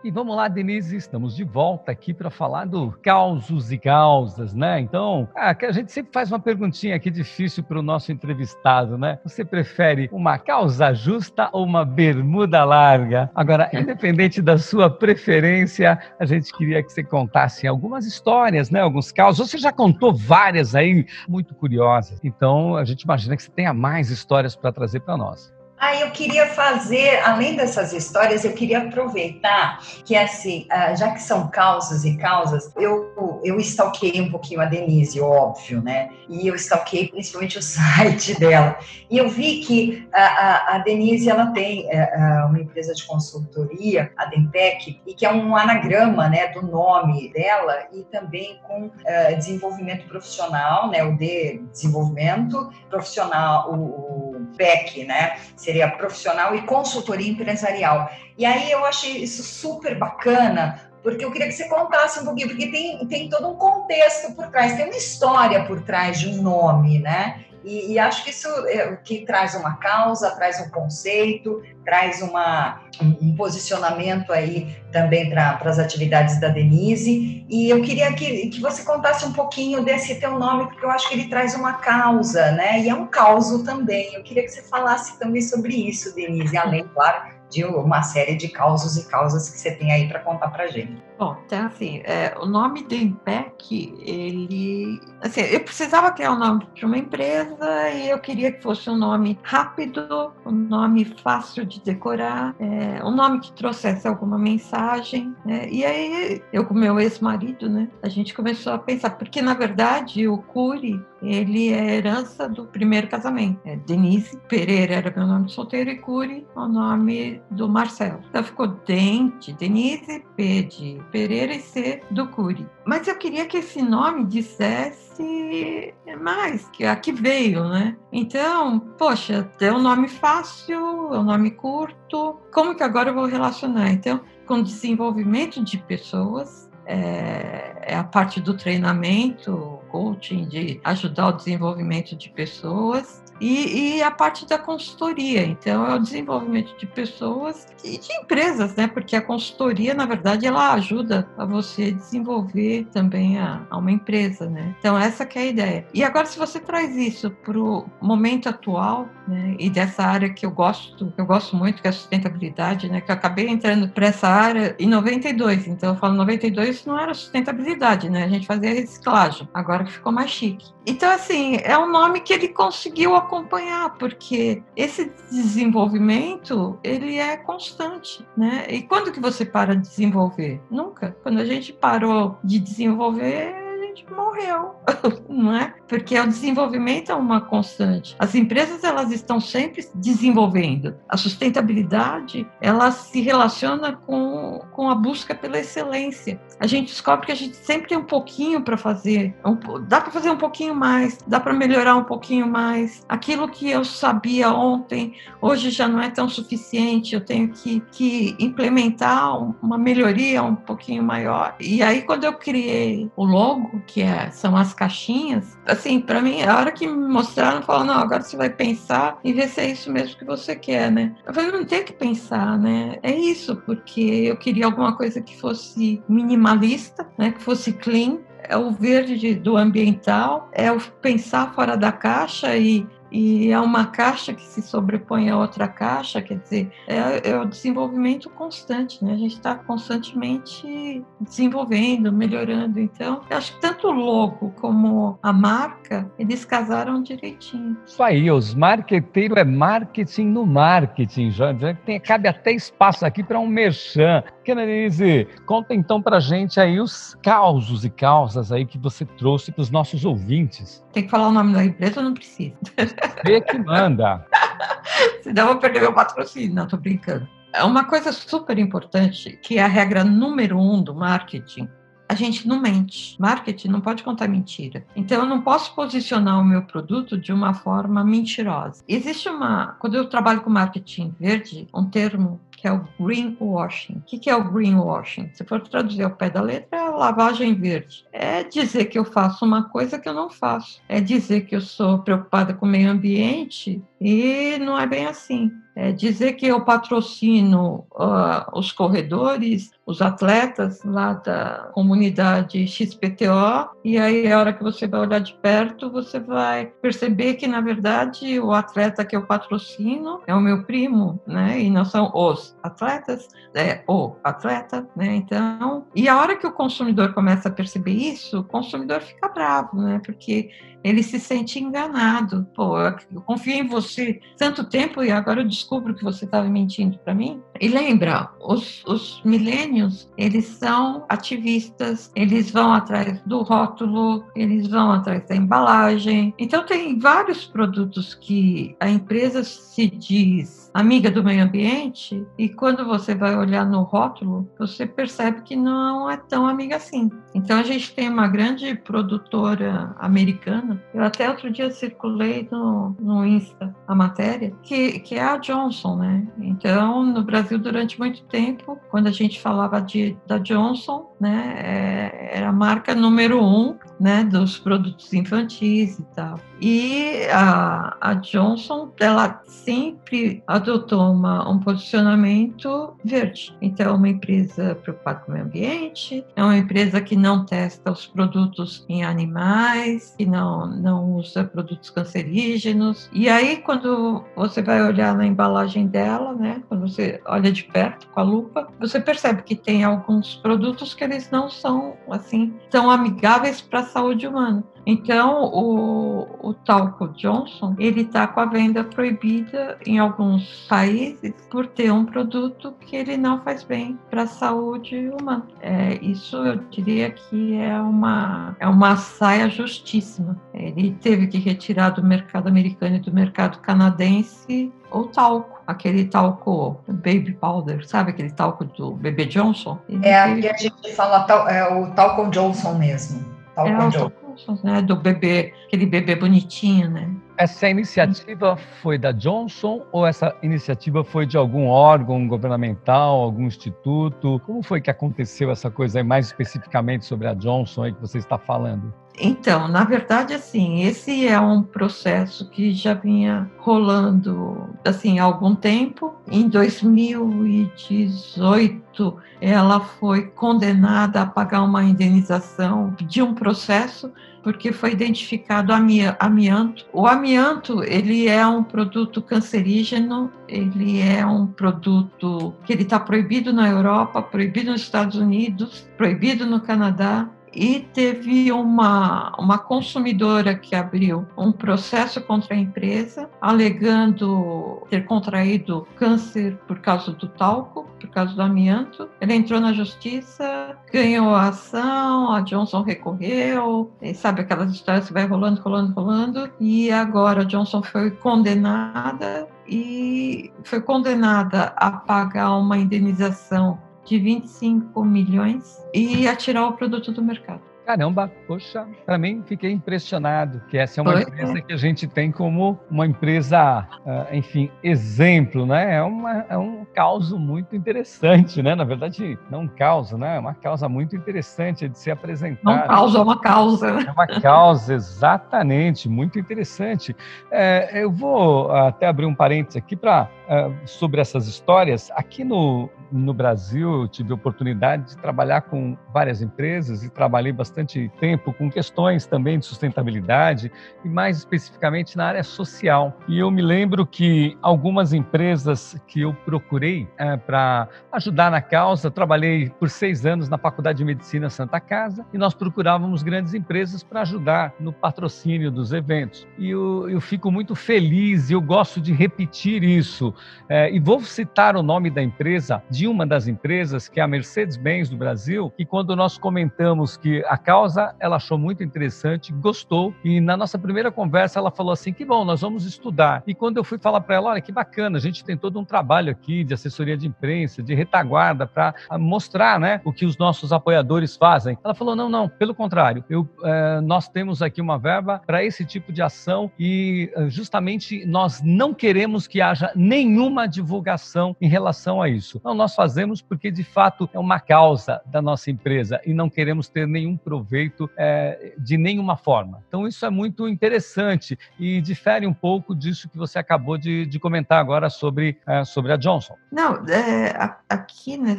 E vamos lá, Denise, estamos de volta aqui para falar do causos e causas, né? Então, ah, a gente sempre faz uma perguntinha aqui difícil para o nosso entrevistado, né? Você prefere uma causa justa ou uma bermuda larga? Agora, independente da sua preferência, a gente queria que você contasse algumas histórias, né? Alguns causos. Você já contou várias aí, muito curiosas. Então, a gente imagina que você tenha mais histórias para trazer para nós. Ah, eu queria fazer, além dessas histórias, eu queria aproveitar que, assim, ah, já que são causas e causas, eu, eu stalkeei um pouquinho a Denise, óbvio, né? E eu stalkeei principalmente o site dela. E eu vi que a, a, a Denise, ela tem eh, eh, uma empresa de consultoria, a Dentec, e que é um anagrama, né, do nome dela e também com uh, desenvolvimento profissional, né, o D, desenvolvimento profissional, o, o PEC, né? seria profissional e consultoria empresarial. E aí eu achei isso super bacana, porque eu queria que você contasse um pouquinho, porque tem, tem todo um contexto por trás, tem uma história por trás de um nome, né? E, e, acho que isso é, que traz uma causa, traz um conceito, traz uma, um, posicionamento aí também para as atividades da Denise. E eu queria que, que você contasse um pouquinho desse teu nome, porque eu acho que ele traz uma causa, né? E é um causo também. Eu queria que você falasse também sobre isso, Denise, além, claro, de uma série de causos e causas que você tem aí para contar para gente. Bom, então assim, é, o nome do Impec, ele, assim, eu precisava criar um nome para uma empresa e eu queria que fosse um nome rápido, um nome fácil de decorar, é, um nome que trouxesse alguma mensagem. Né? E aí eu com meu ex-marido, né, a gente começou a pensar, porque na verdade o Cury ele é herança do primeiro casamento. É, Denise Pereira era meu nome solteiro e Cury o nome do Marcelo. Então ficou Dente, Denise, P de Pereira e C do Cury. Mas eu queria que esse nome dissesse mais, que aqui veio, né? Então, poxa, é um nome fácil, é um nome curto. Como que agora eu vou relacionar? Então, com desenvolvimento de pessoas, é, é a parte do treinamento, coaching, de ajudar o desenvolvimento de pessoas e, e, a parte da consultoria. Então, é o desenvolvimento de pessoas e de empresas, né? Porque a consultoria, na verdade, ela ajuda a você desenvolver também a, a uma empresa, né? Então, essa que é a ideia. E agora, se você traz isso para o momento atual, né? E dessa área que eu gosto, eu gosto muito, que é a sustentabilidade, né? Que eu acabei entrando para essa área em 92. Então, eu falo 92 não era sustentabilidade, né? A gente fazia reciclagem. Agora que ficou mais chique. Então, assim, é um nome que ele conseguiu acompanhar, porque esse desenvolvimento, ele é constante, né? E quando que você para de desenvolver? Nunca. Quando a gente parou de desenvolver, gente morreu, não é? Porque o desenvolvimento é uma constante. As empresas elas estão sempre desenvolvendo. A sustentabilidade ela se relaciona com, com a busca pela excelência. A gente descobre que a gente sempre tem um pouquinho para fazer, um, dá para fazer um pouquinho mais, dá para melhorar um pouquinho mais. Aquilo que eu sabia ontem, hoje já não é tão suficiente. Eu tenho que, que implementar uma melhoria um pouquinho maior. E aí quando eu criei o logo que é, são as caixinhas, assim, para mim, a hora que me mostraram, falaram, não, agora você vai pensar e ver se é isso mesmo que você quer, né? Eu falei, não tem que pensar, né? É isso, porque eu queria alguma coisa que fosse minimalista, né? Que fosse clean, é o verde do ambiental, é o pensar fora da caixa e e é uma caixa que se sobrepõe a outra caixa, quer dizer, é, é o desenvolvimento constante, né? A gente está constantemente desenvolvendo, melhorando. Então, acho que tanto o logo como a marca, eles casaram direitinho. Isso aí, os marqueteiros é marketing no marketing, já, já tem, cabe até espaço aqui para um merchan. Kenanise, conta então para gente aí os causos e causas aí que você trouxe para os nossos ouvintes. Tem que falar o nome da empresa ou não precisa? Você que manda. Senão eu vou perder meu patrocínio. Não, tô brincando. É uma coisa super importante, que é a regra número um do marketing, a gente não mente. Marketing não pode contar mentira. Então eu não posso posicionar o meu produto de uma forma mentirosa. Existe uma, quando eu trabalho com marketing verde, um termo que é o greenwashing. O que é o greenwashing? Se for traduzir ao pé da letra, é lavagem verde. É dizer que eu faço uma coisa que eu não faço. É dizer que eu sou preocupada com o meio ambiente e não é bem assim. É dizer que eu patrocino uh, os corredores, os atletas lá da comunidade XPTO, e aí a hora que você vai olhar de perto, você vai perceber que, na verdade, o atleta que eu patrocino é o meu primo, né? E não são os atletas, é o atleta, né? Então, e a hora que o consumidor começa a perceber isso, o consumidor fica bravo, né? Porque ele se sente enganado. Pô, eu confio em você tanto tempo e agora eu descubro que você estava mentindo para mim. E lembra, os, os milênios, eles são ativistas, eles vão atrás do rótulo, eles vão atrás da embalagem. Então, tem vários produtos que a empresa se diz amiga do meio ambiente e quando você vai olhar no rótulo, você percebe que não é tão amiga assim. Então, a gente tem uma grande produtora americana eu até outro dia circulei no, no Insta a matéria, que, que é a Johnson, né? Então, no Brasil, durante muito tempo, quando a gente falava de, da Johnson, né, é, era a marca número um né, dos produtos infantis e tal. E a, a Johnson, ela sempre adotou uma, um posicionamento verde. Então, é uma empresa preocupada com o meio ambiente, é uma empresa que não testa os produtos em animais, que não, não usa produtos cancerígenos. E aí, quando você vai olhar na embalagem dela, né, quando você olha de perto com a lupa, você percebe que tem alguns produtos que eles não são assim tão amigáveis para a saúde humana. Então, o, o talco Johnson, ele está com a venda proibida em alguns países por ter um produto que ele não faz bem para a saúde humana. É, isso eu diria que é uma, é uma saia justíssima. Ele teve que retirar do mercado americano e do mercado canadense o talco, aquele talco baby powder, sabe aquele talco do bebê Johnson? Ele é, teve... aqui a gente fala tal, é o talco Johnson mesmo. Talco é, Johnson né? Do bebê, aquele bebê bonitinho, né? Essa iniciativa foi da Johnson ou essa iniciativa foi de algum órgão governamental, algum instituto? Como foi que aconteceu essa coisa aí, mais especificamente sobre a Johnson aí que você está falando? Então, na verdade, assim, esse é um processo que já vinha rolando assim há algum tempo. Em 2018, ela foi condenada a pagar uma indenização de um processo porque foi identificado amianto. O amianto, ele é um produto cancerígeno, ele é um produto que ele está proibido na Europa, proibido nos Estados Unidos, proibido no Canadá, e teve uma, uma consumidora que abriu um processo contra a empresa, alegando ter contraído câncer por causa do talco, por causa do amianto. Ela entrou na justiça, ganhou a ação, a Johnson recorreu, sabe aquelas histórias que vai rolando, rolando, rolando, e agora a Johnson foi condenada e foi condenada a pagar uma indenização de 25 milhões e a tirar o produto do mercado. Caramba, poxa, para mim fiquei impressionado que essa é uma Foi? empresa que a gente tem como uma empresa, ah, enfim, exemplo, né? É, uma, é um caso muito interessante, né? Na verdade, não um caso, né? É uma causa muito interessante de ser apresentada. Não causa, é uma causa. É uma causa, exatamente, muito interessante. É, eu vou até abrir um parênteses aqui para uh, sobre essas histórias. Aqui no, no Brasil, eu tive a oportunidade de trabalhar com várias empresas e trabalhei bastante tempo com questões também de sustentabilidade e mais especificamente na área social. E eu me lembro que algumas empresas que eu procurei é, para ajudar na causa, trabalhei por seis anos na Faculdade de Medicina Santa Casa e nós procurávamos grandes empresas para ajudar no patrocínio dos eventos. E eu, eu fico muito feliz e eu gosto de repetir isso. É, e vou citar o nome da empresa de uma das empresas, que é a Mercedes-Benz do Brasil, e quando nós comentamos que a causa ela achou muito interessante, gostou, e na nossa primeira conversa ela falou assim: que bom, nós vamos estudar. E quando eu fui falar para ela, olha que bacana, a gente tem todo um trabalho aqui de assessoria de imprensa, de retaguarda, para mostrar né, o que os nossos apoiadores fazem. Ela falou: não, não, pelo contrário, eu, é, nós temos aqui uma verba para esse tipo de ação e eh, justamente nós não queremos que haja nenhuma divulgação em relação a isso. Não, nós fazemos porque de fato é uma causa da nossa empresa e não queremos ter nenhum proveito é, de nenhuma forma. Então isso é muito interessante e difere um pouco disso que você acabou de, de comentar agora sobre, é, sobre a Johnson. Não, é, aqui né,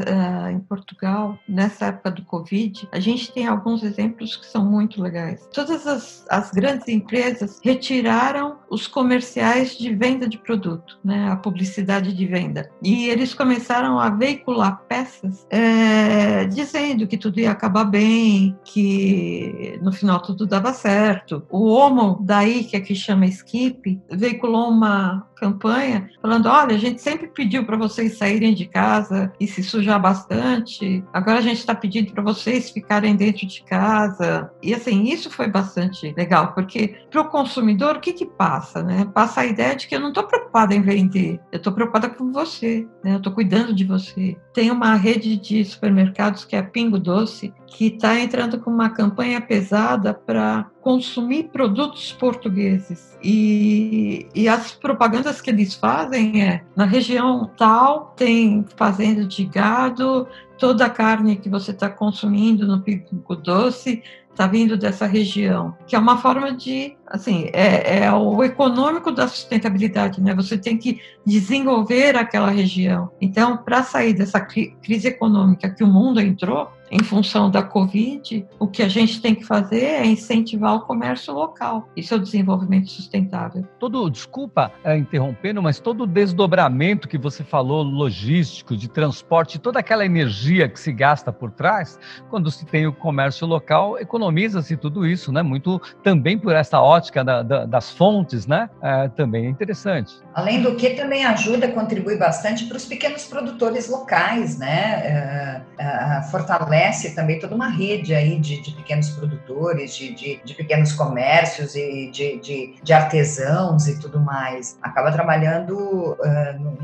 em Portugal, nessa época do Covid, a gente tem alguns exemplos que são muito legais. Todas as, as grandes empresas retiraram os comerciais de venda de produto, né, a publicidade de venda. E eles começaram a veicular peças é, dizendo que tudo ia acabar bem, que no final tudo dava certo. O Homo, daí que aqui chama Skip, veiculou uma campanha falando: olha, a gente sempre pediu para vocês saírem de casa e se sujar bastante, agora a gente está pedindo para vocês ficarem dentro de casa. E assim, isso foi bastante legal, porque para o consumidor, o que, que passa? Né? Passa a ideia de que eu não estou preocupada em vender, eu estou preocupada com você, né? eu estou cuidando de você. Tem uma rede de supermercados que é Pingo Doce, que está entrando com uma campanha pesada para consumir produtos portugueses. E, e as propagandas que eles fazem é: na região tal tem fazenda de gado, toda a carne que você está consumindo no Pico Doce está vindo dessa região, que é uma forma de, assim, é, é, o econômico da sustentabilidade, né? Você tem que desenvolver aquela região. Então, para sair dessa crise econômica que o mundo entrou, em função da Covid, o que a gente tem que fazer é incentivar o comércio local. Isso é o desenvolvimento sustentável. Todo, desculpa é, interrompendo, mas todo o desdobramento que você falou, logístico, de transporte, toda aquela energia que se gasta por trás, quando se tem o comércio local, economiza-se tudo isso, né? Muito também por essa ótica da, da, das fontes, né? É, também é interessante. Além do que também ajuda, contribui bastante para os pequenos produtores locais, né? É, é, fortalece estabelece também toda uma rede aí de, de pequenos produtores, de, de, de, pequenos comércios e de, artesãos e tudo mais. Acaba trabalhando uh, num,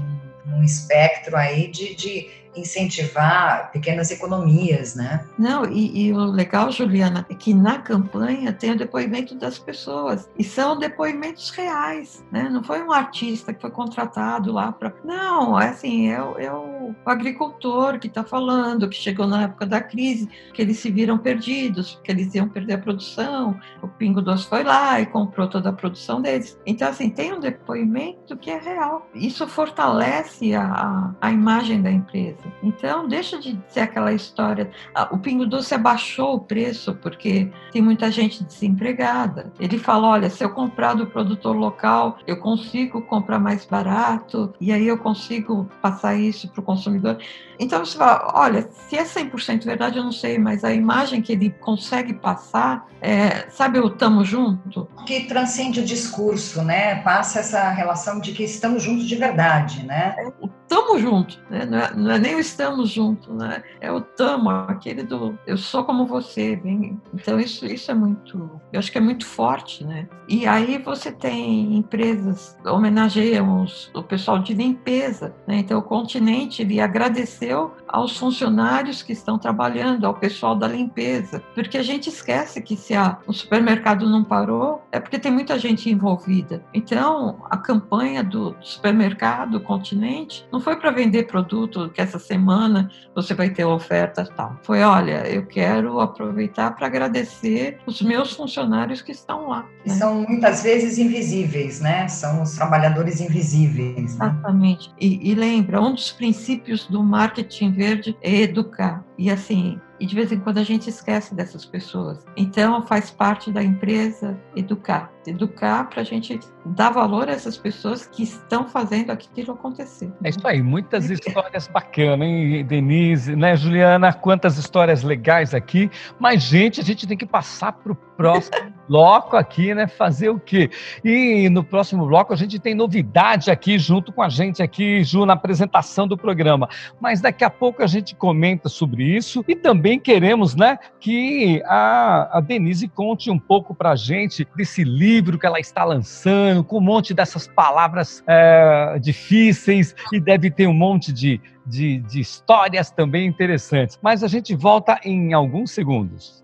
num espectro aí de incentivar pequenas economias, né? Não, e, e, o legal, Juliana, é que na campanha tem o depoimento das pessoas e são depoimentos reais, né? Não foi um artista que foi contratado lá para. Não, é assim, é, é o agricultor que está falando, que chegou na época da crise, que eles se viram perdidos, que eles iam perder a produção. O Pingo Doce foi lá e comprou toda a produção deles. Então, assim, tem um depoimento que é real. Isso fortalece a, a, a imagem da empresa. Então, deixa de ser aquela história. Ah, o Pingo Doce abaixou o preço porque tem muita gente desempregada. Ele fala: olha, se eu comprar do produtor local, eu consigo comprar mais barato e aí eu consigo passar isso para o consumidor. Então, você fala: olha, se é 100% verdade, eu não sei, mas a imagem que ele consegue passar, é, sabe o tamo junto? Que transcende o discurso, né? Passa essa relação de que estamos juntos de verdade, né? É, o tamo junto, né? não, é, não é nem o estamos juntos, né? É o tamo, aquele do eu sou como você. Bem, então isso, isso é muito, eu acho que é muito forte, né? E aí você tem empresas homenageiam os, o pessoal de limpeza, né? Então o continente ele agradeceu aos funcionários que estão trabalhando, ao pessoal da limpeza, porque a gente esquece que se a, o supermercado não parou é porque tem muita gente envolvida. Então a campanha do supermercado, continente, não foi para vender produto que essas semana você vai ter ofertas tal. Foi, olha, eu quero aproveitar para agradecer os meus funcionários que estão lá. Né? São muitas vezes invisíveis, né? São os trabalhadores invisíveis. Né? Exatamente. E, e lembra, um dos princípios do marketing verde é educar. E assim, e de vez em quando a gente esquece dessas pessoas. Então, faz parte da empresa educar. Educar para a gente dar valor a essas pessoas que estão fazendo aquilo acontecer. É isso aí, muitas histórias bacanas, hein, Denise, né, Juliana? Quantas histórias legais aqui. Mas, gente, a gente tem que passar para o próximo bloco aqui, né? Fazer o quê? E no próximo bloco a gente tem novidade aqui junto com a gente aqui, Ju, na apresentação do programa. Mas daqui a pouco a gente comenta sobre isso e também queremos, né, que a, a Denise conte um pouco para a gente desse livro que ela está lançando, com um monte dessas palavras é, difíceis e deve ter um monte de, de, de histórias também interessantes. Mas a gente volta em alguns segundos.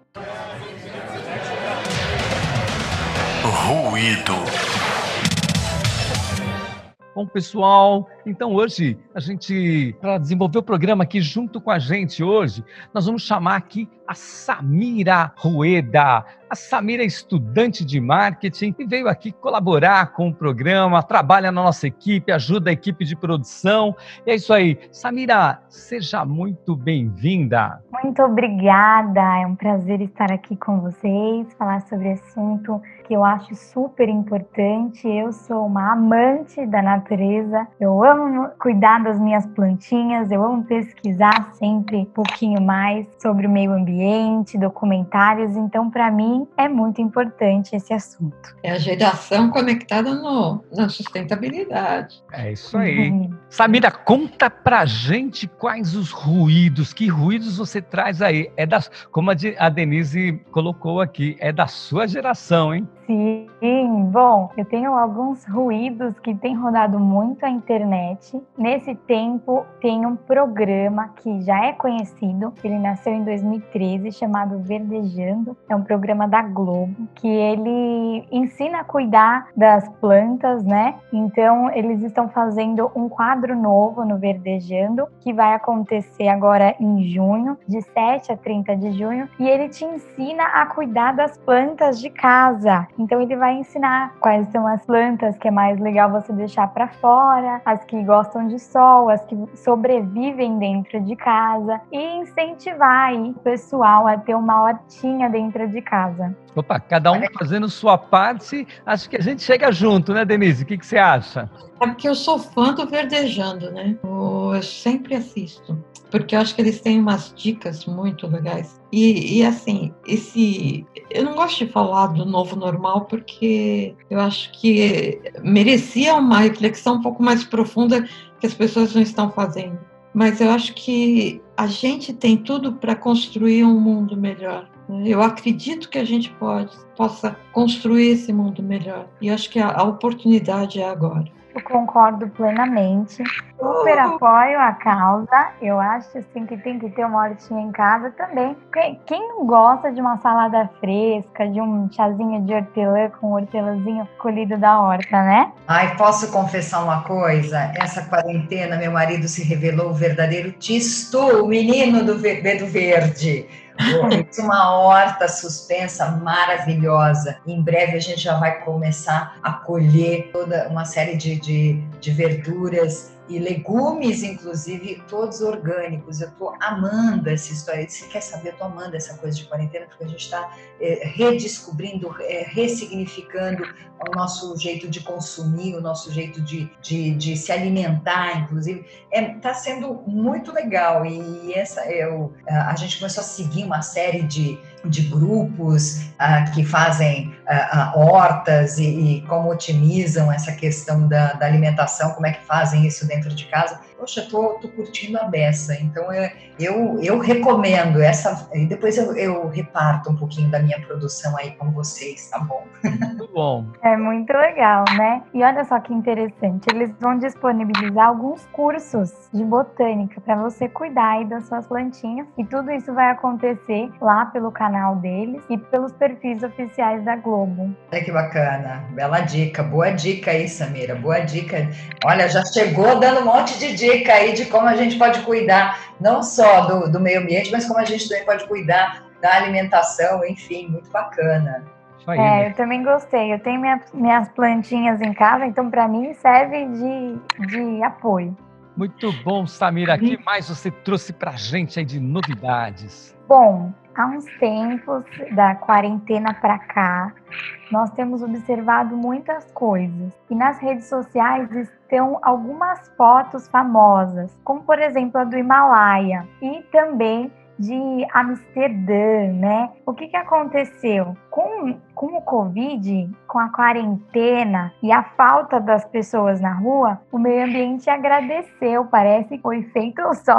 Ruído. Bom, pessoal, então hoje a gente, para desenvolver o programa aqui junto com a gente hoje, nós vamos chamar aqui a Samira Rueda. A Samira é estudante de marketing e veio aqui colaborar com o programa, trabalha na nossa equipe, ajuda a equipe de produção. E é isso aí. Samira, seja muito bem-vinda. Muito obrigada. É um prazer estar aqui com vocês, falar sobre assunto que eu acho super importante. Eu sou uma amante da natureza. Eu amo cuidar das minhas plantinhas, eu amo pesquisar sempre um pouquinho mais sobre o meio ambiente, documentários. Então, para mim, é muito importante esse assunto. É a geração conectada no, na sustentabilidade. É isso aí. Uhum. Samira, conta pra gente quais os ruídos, que ruídos você traz aí. É das, como a Denise colocou aqui, é da sua geração, hein? Sim, bom, eu tenho alguns ruídos que têm rodado muito a internet. Nesse tempo, tem um programa que já é conhecido, ele nasceu em 2013, chamado Verdejando. É um programa da Globo que ele ensina a cuidar das plantas, né? Então, eles estão fazendo um quadro novo no Verdejando, que vai acontecer agora em junho, de 7 a 30 de junho, e ele te ensina a cuidar das plantas de casa. Então ele vai ensinar quais são as plantas que é mais legal você deixar para fora, as que gostam de sol, as que sobrevivem dentro de casa e incentivar aí o pessoal a ter uma hortinha dentro de casa. Opa, cada um fazendo sua parte, acho que a gente chega junto, né, Denise? O que, que você acha? É porque eu sou fã do Verdejando, né? Eu sempre assisto porque eu acho que eles têm umas dicas muito legais. E, e, assim, esse. Eu não gosto de falar do novo normal porque eu acho que merecia uma reflexão um pouco mais profunda que as pessoas não estão fazendo. Mas eu acho que a gente tem tudo para construir um mundo melhor. Eu acredito que a gente pode, possa construir esse mundo melhor. E acho que a, a oportunidade é agora. Concordo plenamente. Super apoio a causa. Eu acho assim que tem que ter uma hortinha em casa também. Quem não gosta de uma salada fresca, de um chazinho de hortelã com um hortelãzinho colhido da horta, né? Ai, posso confessar uma coisa? Essa quarentena, meu marido se revelou o verdadeiro tisto, o menino do dedo verde uma horta suspensa maravilhosa. Em breve a gente já vai começar a colher toda uma série de, de, de verduras e legumes, inclusive, todos orgânicos. Eu estou amando essa história. Você quer saber? Eu estou amando essa coisa de quarentena, porque a gente está é, redescobrindo, é, ressignificando o nosso jeito de consumir, o nosso jeito de, de, de se alimentar, inclusive. Está é, sendo muito legal. E essa eu, a gente começou a seguir uma série de de grupos uh, que fazem uh, uh, hortas e, e, como otimizam essa questão da, da, alimentação, como é que fazem isso dentro de casa. Poxa, tô, tô curtindo a beça, então eu, eu, eu recomendo essa, e depois eu, eu, reparto um pouquinho da minha produção aí com vocês, tá bom? Muito bom. É muito legal, né? E olha só que interessante, eles vão disponibilizar alguns cursos de botânica para você cuidar aí das suas plantinhas, e tudo isso vai acontecer lá pelo canal canal deles e pelos perfis oficiais da Globo. Olha que bacana, bela dica, boa dica aí, Samira, boa dica. Olha, já chegou dando um monte de dica aí de como a gente pode cuidar, não só do, do meio ambiente, mas como a gente também pode cuidar da alimentação, enfim, muito bacana. Aí, é, né? eu também gostei. Eu tenho minha, minhas plantinhas em casa, então para mim serve de, de apoio. Muito bom, Samira. O que mais você trouxe para gente aí de novidades? Bom, há uns tempos da quarentena para cá, nós temos observado muitas coisas. E nas redes sociais estão algumas fotos famosas, como por exemplo a do Himalaia e também de Amsterdã, né? O que, que aconteceu? Com, com o Covid, com a quarentena e a falta das pessoas na rua, o meio ambiente agradeceu, parece que foi feito só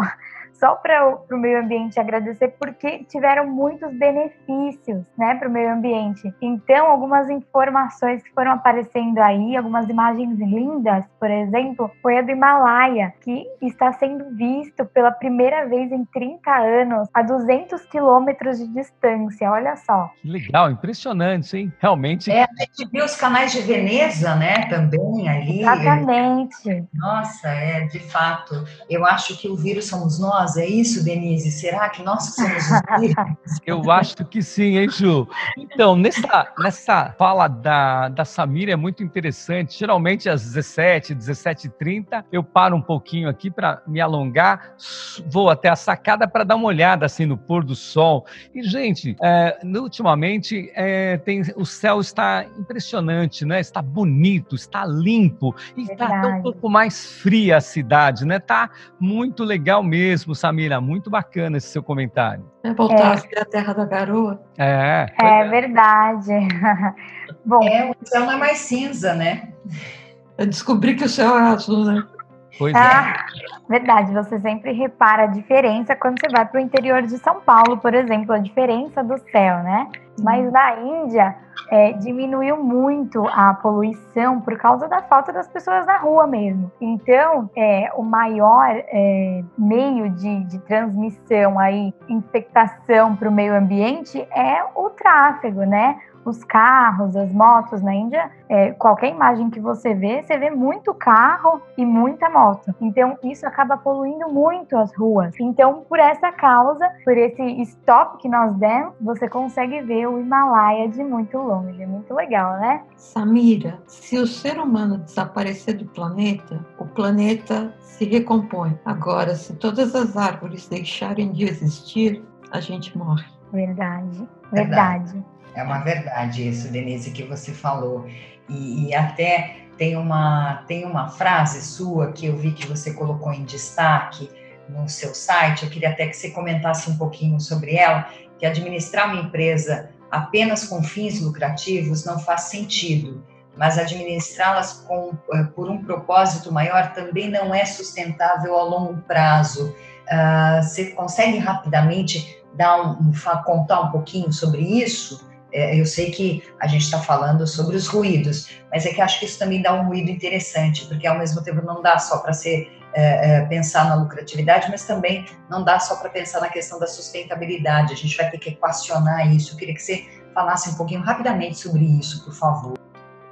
só para o meio ambiente agradecer, porque tiveram muitos benefícios né, para o meio ambiente. Então, algumas informações que foram aparecendo aí, algumas imagens lindas, por exemplo, foi a do Himalaia, que está sendo visto pela primeira vez em 30 anos a 200 quilômetros de distância. Olha só. Que legal, impressionante, hein? Realmente. É, a gente viu os canais de Veneza, né, também ali. Exatamente. Nossa, é, de fato. Eu acho que o vírus somos nós nós, é isso, Denise? Será que nós somos os? Eu acho que sim, hein, Ju? Então, nessa, nessa fala da, da Samira é muito interessante. Geralmente às 17, 17h30, eu paro um pouquinho aqui para me alongar, vou até a sacada para dar uma olhada assim no pôr do sol. E, gente, é, ultimamente é, tem, o céu está impressionante, né? Está bonito, está limpo e está um pouco mais fria a cidade, né? Tá muito legal mesmo. Samira. Muito bacana esse seu comentário. É voltar é. a terra da garoa. É. É, é. verdade. Bom. É, o céu não é mais cinza, né? Eu descobri que o céu é azul, né? Pois ah, é. Verdade, você sempre repara a diferença quando você vai para o interior de São Paulo, por exemplo, a diferença do céu, né? Mas na Índia é, diminuiu muito a poluição por causa da falta das pessoas na rua mesmo. Então, é, o maior é, meio de, de transmissão aí, infectação para o meio ambiente é o tráfego, né? Os carros, as motos na Índia, é, qualquer imagem que você vê, você vê muito carro e muita moto. Então, isso acaba poluindo muito as ruas. Então, por essa causa, por esse stop que nós demos, você consegue ver o Himalaia de muito longe. É muito legal, né? Samira, se o ser humano desaparecer do planeta, o planeta se recompõe. Agora, se todas as árvores deixarem de existir, a gente morre. Verdade, verdade. verdade. É uma verdade isso, Denise, que você falou. E, e, até tem uma, tem uma frase sua que eu vi que você colocou em destaque no seu site. Eu queria até que você comentasse um pouquinho sobre ela, que administrar uma empresa apenas com fins lucrativos não faz sentido, mas administrá-las eh, por um propósito maior também não é sustentável a longo prazo. Uh, você consegue rapidamente dar um, contar um pouquinho sobre isso? É, eu sei que a gente está falando sobre os ruídos, mas é que acho que isso também dá um ruído interessante, porque ao mesmo tempo não dá só para ser é, é, pensar na lucratividade, mas também não dá só para pensar na questão da sustentabilidade. A gente vai ter que equacionar isso. Eu queria que você falasse um pouquinho rapidamente sobre isso, por favor.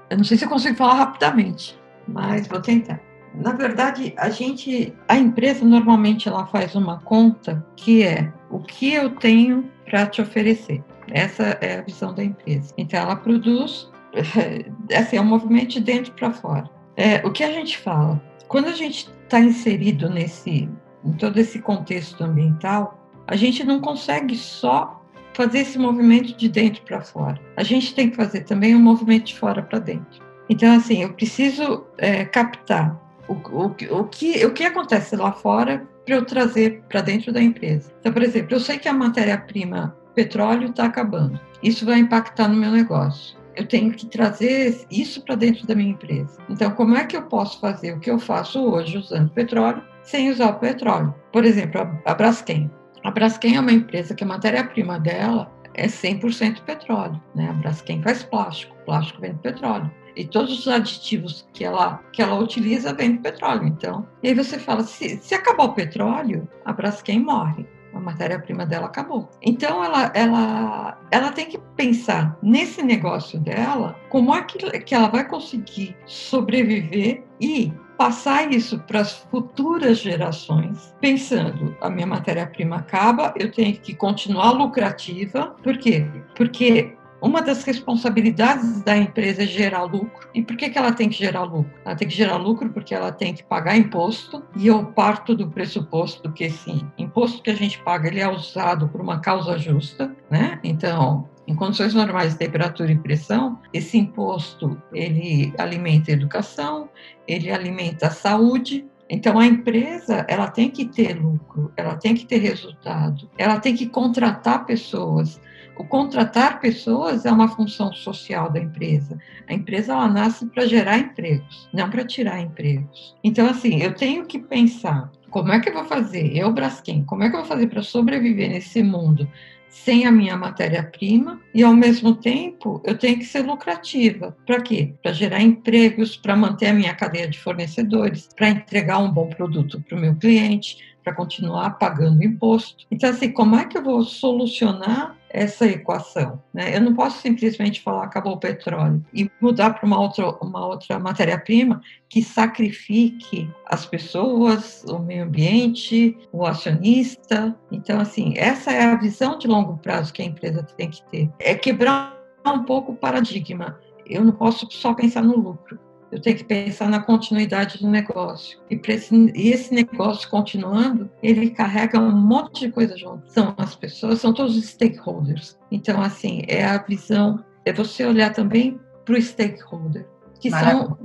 Eu não sei se eu consigo falar rapidamente, mas vou tentar. Na verdade, a gente, a empresa normalmente ela faz uma conta que é o que eu tenho para te oferecer. Essa é a visão da empresa. Então, ela produz, assim, é um movimento de dentro para fora. É, o que a gente fala? Quando a gente está inserido nesse, em todo esse contexto ambiental, a gente não consegue só fazer esse movimento de dentro para fora. A gente tem que fazer também um movimento de fora para dentro. Então, assim, eu preciso é, captar o, o, o, que, o que acontece lá fora para eu trazer para dentro da empresa. Então, por exemplo, eu sei que a matéria-prima petróleo está acabando. Isso vai impactar no meu negócio. Eu tenho que trazer isso para dentro da minha empresa. Então, como é que eu posso fazer o que eu faço hoje usando petróleo sem usar o petróleo? Por exemplo, a Braskem. A Braskem é uma empresa que a matéria-prima dela é 100% petróleo. Né? A Braskem faz plástico, plástico vem do petróleo. E todos os aditivos que ela, que ela utiliza vêm do petróleo. Então, e aí você fala: se, se acabar o petróleo, a Braskem morre a matéria-prima dela acabou. Então ela, ela, ela tem que pensar nesse negócio dela, como é que, que ela vai conseguir sobreviver e passar isso para as futuras gerações, pensando a minha matéria-prima acaba, eu tenho que continuar lucrativa. Por quê? Porque uma das responsabilidades da empresa é gerar lucro. E por que, que ela tem que gerar lucro? Ela tem que gerar lucro porque ela tem que pagar imposto. E eu parto do pressuposto que, sim, imposto que a gente paga ele é usado por uma causa justa, né? Então, em condições normais de temperatura e pressão, esse imposto ele alimenta a educação, ele alimenta a saúde, então a empresa ela tem que ter lucro, ela tem que ter resultado, ela tem que contratar pessoas. O contratar pessoas é uma função social da empresa. A empresa ela nasce para gerar empregos, não para tirar empregos. Então assim, eu tenho que pensar como é que eu vou fazer, eu Braskem, como é que eu vou fazer para sobreviver nesse mundo sem a minha matéria-prima e, ao mesmo tempo, eu tenho que ser lucrativa. Para quê? Para gerar empregos, para manter a minha cadeia de fornecedores, para entregar um bom produto para o meu cliente, para continuar pagando imposto. Então, assim, como é que eu vou solucionar essa equação. Né? Eu não posso simplesmente falar acabou o petróleo e mudar para uma outra, uma outra matéria-prima que sacrifique as pessoas, o meio ambiente, o acionista. Então, assim, essa é a visão de longo prazo que a empresa tem que ter. É quebrar um pouco o paradigma. Eu não posso só pensar no lucro eu tenho que pensar na continuidade do negócio. E, esse, e esse negócio continuando, ele carrega um monte de coisa junto. São as pessoas, são todos os stakeholders. Então, assim, é a visão, é você olhar também para o stakeholder, que são,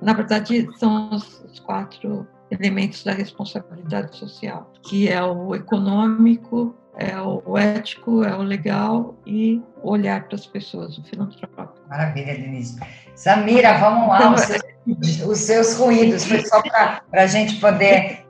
na verdade, são os, os quatro elementos da responsabilidade social, que é o econômico, é o ético, é o legal e olhar para as pessoas, o filantrópico. Maravilha, Denise. Samira, vamos lá, os, seus, os seus ruídos, foi só para a gente poder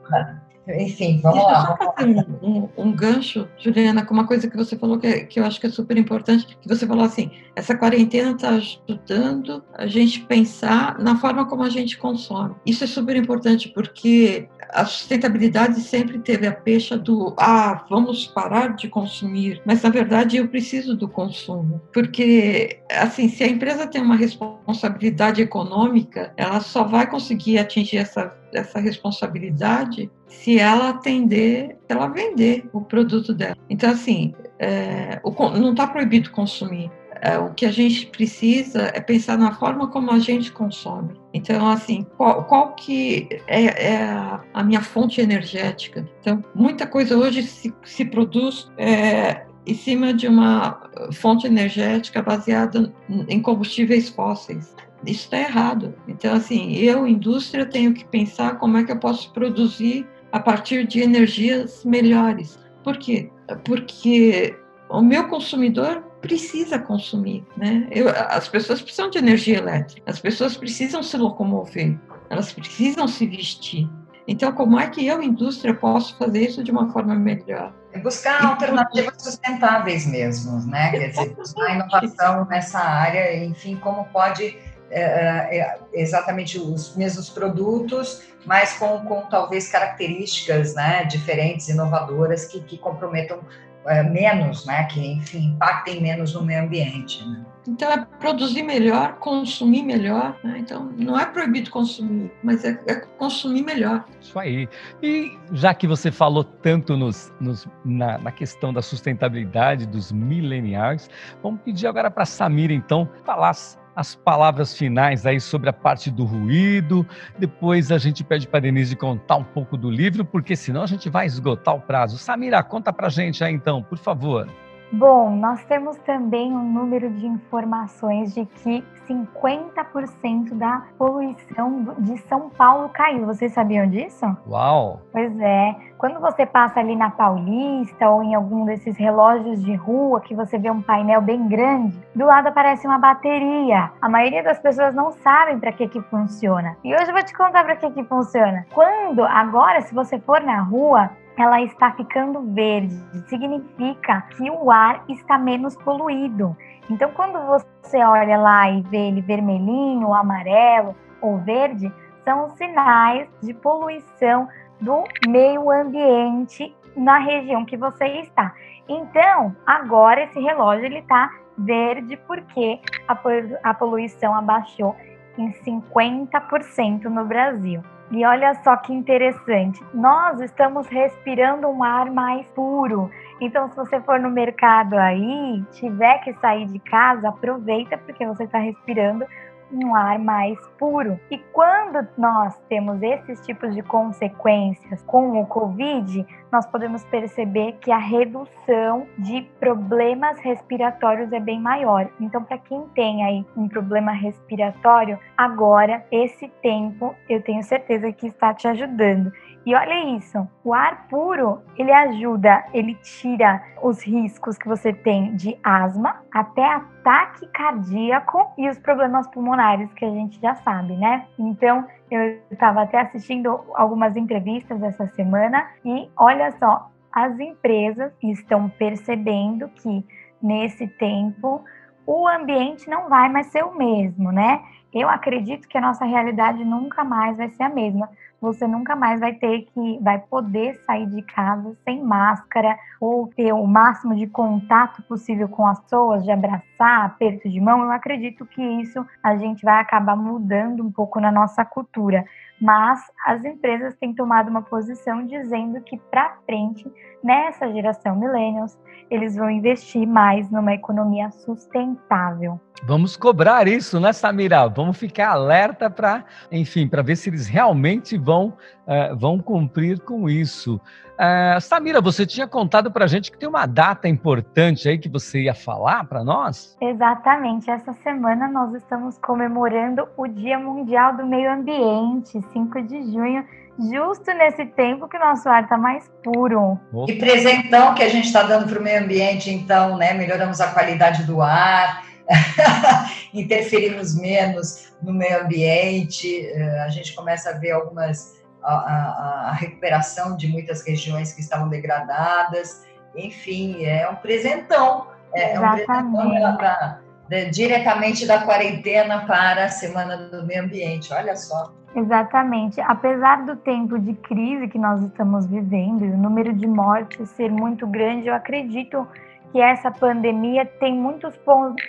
enfim, vamos Deixa lá. Só fazer um, um, gancho, Juliana, com uma coisa que você falou que, que eu acho que é super importante, que você falou assim, essa quarentena está ajudando a gente pensar na forma como a gente consome. Isso é super importante porque a sustentabilidade sempre teve a pecha do ah, vamos parar de consumir, mas na verdade eu preciso do consumo, porque assim, se a empresa tem uma responsabilidade econômica, ela só vai conseguir atingir essa essa responsabilidade se ela atender, se ela vender o produto dela. Então, assim, é, o, não está proibido consumir. É, o que a gente precisa é pensar na forma como a gente consome. Então, assim, qual, qual que é, é a, minha fonte energética? Então, muita coisa hoje se, se produz é, em cima de uma fonte energética baseada em combustíveis fósseis isso está errado. Então, assim, eu, indústria, tenho que pensar como é que eu posso produzir a partir de energias melhores. Por quê? Porque o meu consumidor precisa consumir, né? Eu, as pessoas precisam de energia elétrica, as pessoas precisam se locomover, elas precisam se vestir. Então, como é que eu, indústria, posso fazer isso de uma forma melhor? É buscar alternativas sustentáveis mesmo, né? Quer dizer, buscar inovação nessa área, enfim, como pode é, é, é, exatamente os mesmos produtos, mas com, com talvez características né, diferentes, inovadoras, que, que comprometam é, menos, né, que, enfim, impactem menos no meio ambiente. Né? Então, é produzir melhor, consumir melhor. Né? Então, não é proibido consumir, mas é, é, consumir melhor. Isso aí. E já que você falou tanto nos, nos, na, na, questão da sustentabilidade dos millennials, vamos pedir agora para a Samira, então, falar as palavras finais aí sobre a parte do ruído. Depois a gente pede para Denise contar um pouco do livro, porque senão a gente vai esgotar o prazo. Samira, conta para gente aí então, por favor. Bom, nós temos também um número de informações de que 50% da poluição de São Paulo caiu. Vocês sabiam disso? Uau! Pois é. Quando você passa ali na Paulista ou em algum desses relógios de rua que você vê um painel bem grande, do lado aparece uma bateria. A maioria das pessoas não sabem para que que funciona. E hoje eu vou te contar para que que funciona. Quando agora, se você for na rua, ela está ficando verde. Significa que o ar está menos poluído. Então, quando você olha lá e vê ele vermelhinho, amarelo ou verde, são sinais de poluição do meio ambiente na região que você está. Então, agora esse relógio ele está verde porque a, poluição abaixou em 50% no Brasil. E olha só que interessante, nós estamos respirando um ar mais puro. Então, se você for no mercado aí, tiver que sair de casa, aproveita porque você está respirando um ar mais puro. E quando nós temos esses tipos de consequências com o Covid, nós podemos perceber que a redução de problemas respiratórios é bem maior. Então, para quem tem aí um problema respiratório, agora esse tempo eu tenho certeza que está te ajudando. E olha isso, o ar puro, ele ajuda, ele tira os riscos que você tem de asma, até ataque cardíaco e os problemas pulmonares que a gente já sabe, né? Então, eu estava até assistindo algumas entrevistas essa semana e olha só, as empresas estão percebendo que nesse tempo o ambiente não vai mais ser o mesmo, né? Eu acredito que a nossa realidade nunca mais vai ser a mesma você nunca mais vai ter que, vai poder sair de casa sem máscara ou ter o máximo de contato possível com as pessoas, de abraçar, aperto de mão. Eu acredito que isso a gente vai acabar mudando um pouco na nossa cultura. Mas as empresas têm tomado uma posição dizendo que para frente, nessa geração millennials, eles vão investir mais numa economia sustentável. Vamos cobrar isso, né, Samira? Vamos ficar alerta para, enfim, para ver se eles realmente vão, uh, vão cumprir com isso. Uh, Samira, você tinha contado para a gente que tem uma data importante aí que você ia falar para nós? Exatamente. Essa semana nós estamos comemorando o Dia Mundial do Meio Ambiente, 5 de junho justo nesse tempo que o nosso ar está mais puro. Que presentão que a gente está dando para o meio ambiente, então, né? Melhoramos a qualidade do ar, interferimos menos no meio ambiente, eh, a gente começa a ver algumas. A, a, a recuperação de muitas regiões que estavam degradadas, enfim, é um presentão. É, é um presentão pra, pra, diretamente da quarentena para a Semana do Meio Ambiente, olha só. Exatamente. Apesar do tempo de crise que nós estamos vivendo e o número de mortes ser muito grande, eu acredito que essa pandemia tem muitos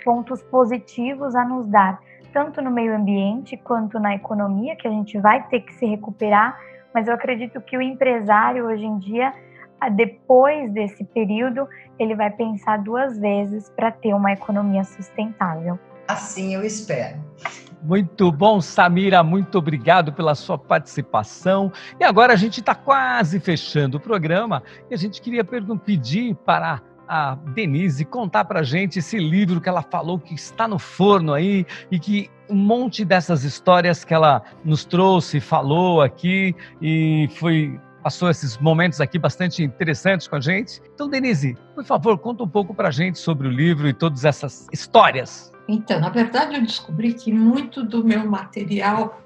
pontos positivos a nos dar, tanto no meio ambiente quanto na economia, que a gente vai ter que se recuperar, mas eu acredito que o empresário hoje em dia, depois desse período, ele vai pensar duas vezes para ter uma economia sustentável. Assim eu espero. Muito bom, Samira, muito obrigado pela sua participação. E agora a gente está quase fechando o programa e a gente queria pedir para a Denise contar para gente esse livro que ela falou que está no forno aí e que um monte dessas histórias que ela nos trouxe, falou aqui e foi passou esses momentos aqui bastante interessantes com a gente. Então, Denise, por favor, conta um pouco para gente sobre o livro e todas essas histórias. Então, na verdade, eu descobri que muito do meu material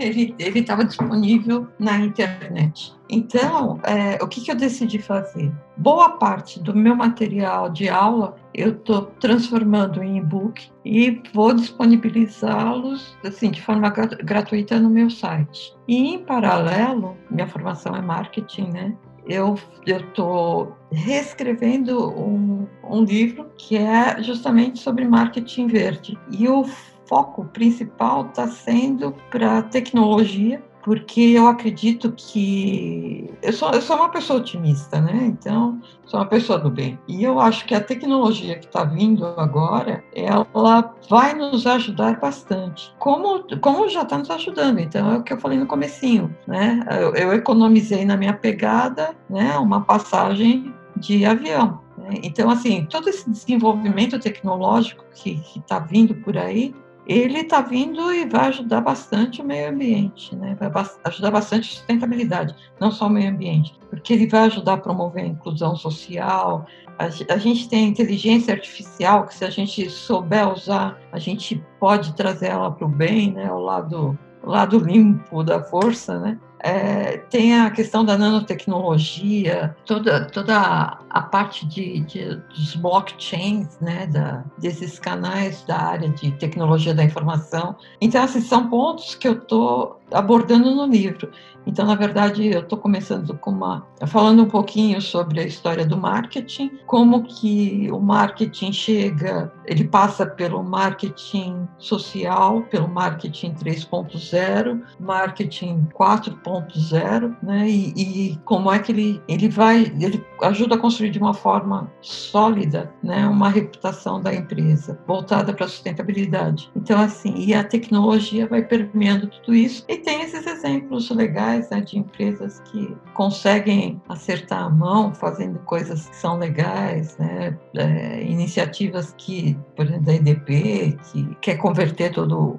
ele estava disponível na internet. Então, é, o que, que eu decidi fazer? Boa parte do meu material de aula eu estou transformando em e-book e vou disponibilizá-los assim de forma gratuita no meu site. E em paralelo, minha formação é marketing, né? eu estou reescrevendo um, um livro que é justamente sobre marketing verde. E o foco principal está sendo para tecnologia porque eu acredito que eu sou, eu sou uma pessoa otimista, né? Então, sou uma pessoa do bem. E eu acho que a tecnologia que está vindo agora, ela vai nos ajudar bastante. Como, como já está nos ajudando. Então, é o que eu falei no comecinho, né? Eu, eu economizei na minha pegada, né? Uma passagem de avião. Né? Então, assim, todo esse desenvolvimento tecnológico que está vindo por aí, ele está vindo e vai ajudar bastante o meio ambiente, né? vai ajudar bastante a sustentabilidade, não só o meio ambiente, porque ele vai ajudar a promover a inclusão social. A, gente tem inteligência artificial, que se a gente souber usar, a gente pode trazer ela para o bem, né? o lado, o lado limpo da força, né? É, tem a questão da nanotecnologia, toda, toda a parte de, de dos blockchains, né, da, desses canais da área de tecnologia da informação. Então, esses são pontos que eu estou abordando no livro. Então, na verdade, eu estou começando com uma falando um pouquinho sobre a história do marketing, como que o marketing chega, ele passa pelo marketing social, pelo marketing 3.0, marketing 4.0, né? E, e, como é que ele ele vai, ele ajuda a construir de uma forma sólida, né? Uma reputação da empresa voltada para a sustentabilidade. Então, assim, e a tecnologia vai permeando tudo isso. E tem esses exemplos legais né, de empresas que conseguem acertar a mão fazendo coisas que são legais, né? É, iniciativas que, por exemplo, da EDP, que quer converter todo,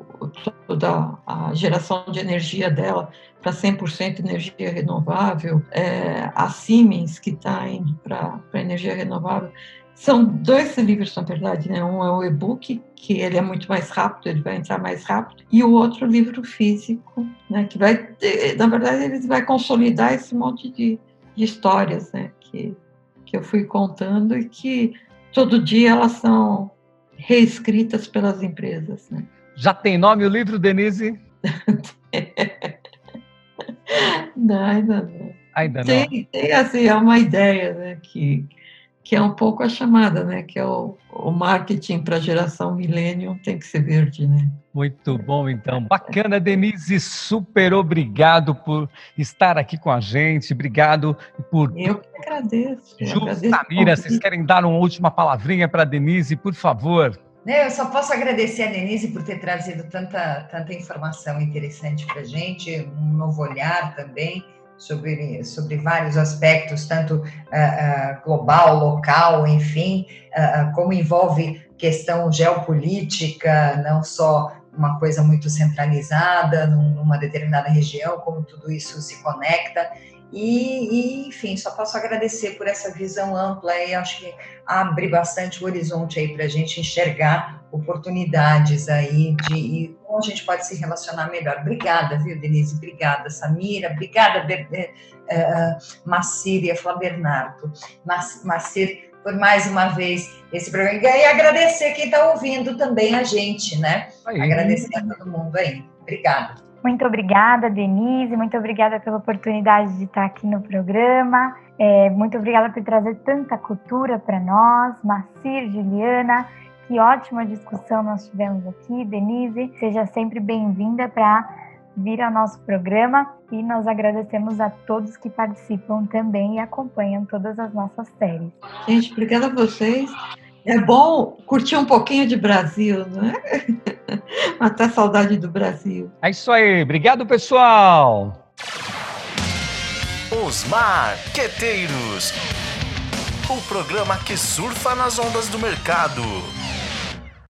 toda a geração de energia dela para 100% energia renovável, é, a Siemens, que está indo para energia renovável. São dois livros, na verdade, né? Um é o e-book, que ele é muito mais rápido, ele vai entrar mais rápido, e o outro livro físico, né? Que vai, na verdade, ele vai consolidar esse monte de, de histórias, né? Que, que eu fui contando e que todo dia elas são reescritas pelas empresas, né? Já tem nome o livro, Denise? não, ainda não. Ainda não. Tem, tem assim, é uma ideia, né? Que que é um pouco a chamada, né? Que é o, o marketing para a geração millennium tem que ser verde, né? Muito bom, então. Bacana, Denise. Super obrigado por estar aqui com a gente. Obrigado por. Eu que agradeço. Ju, Samira, vocês querem dar uma última palavrinha para a Denise, por favor? Eu só posso agradecer a Denise por ter trazido tanta, tanta informação interessante para a gente, um novo olhar também sobre, sobre vários aspectos, tanto uh, global, local, enfim, uh, como envolve questão geopolítica, não só uma coisa muito centralizada numa determinada região, como tudo isso se conecta. E, e, enfim, só posso agradecer por essa visão ampla e acho que abre bastante o horizonte aí para a gente enxergar oportunidades aí de como a gente pode se relacionar melhor. Obrigada, viu, Denise? Obrigada, Samira. Obrigada, Ber, uh, Macir, ia falar Bernardo. Macir, por mais uma vez esse programa. E agradecer quem está ouvindo também a gente, né? Aí. Agradecer a todo mundo aí. Obrigada. Muito obrigada, Denise. Muito obrigada pela oportunidade de estar aqui no programa. É, muito obrigada por trazer tanta cultura para nós. Macir, Juliana, que ótima discussão nós tivemos aqui. Denise, seja sempre bem-vinda para vir ao nosso programa e nós agradecemos a todos que participam também e acompanham todas as nossas séries. Gente, obrigada a vocês. É bom curtir um pouquinho de Brasil, não é? Matar a saudade do Brasil. É isso aí. Obrigado, pessoal. Os Marqueteiros o programa que surfa nas ondas do mercado.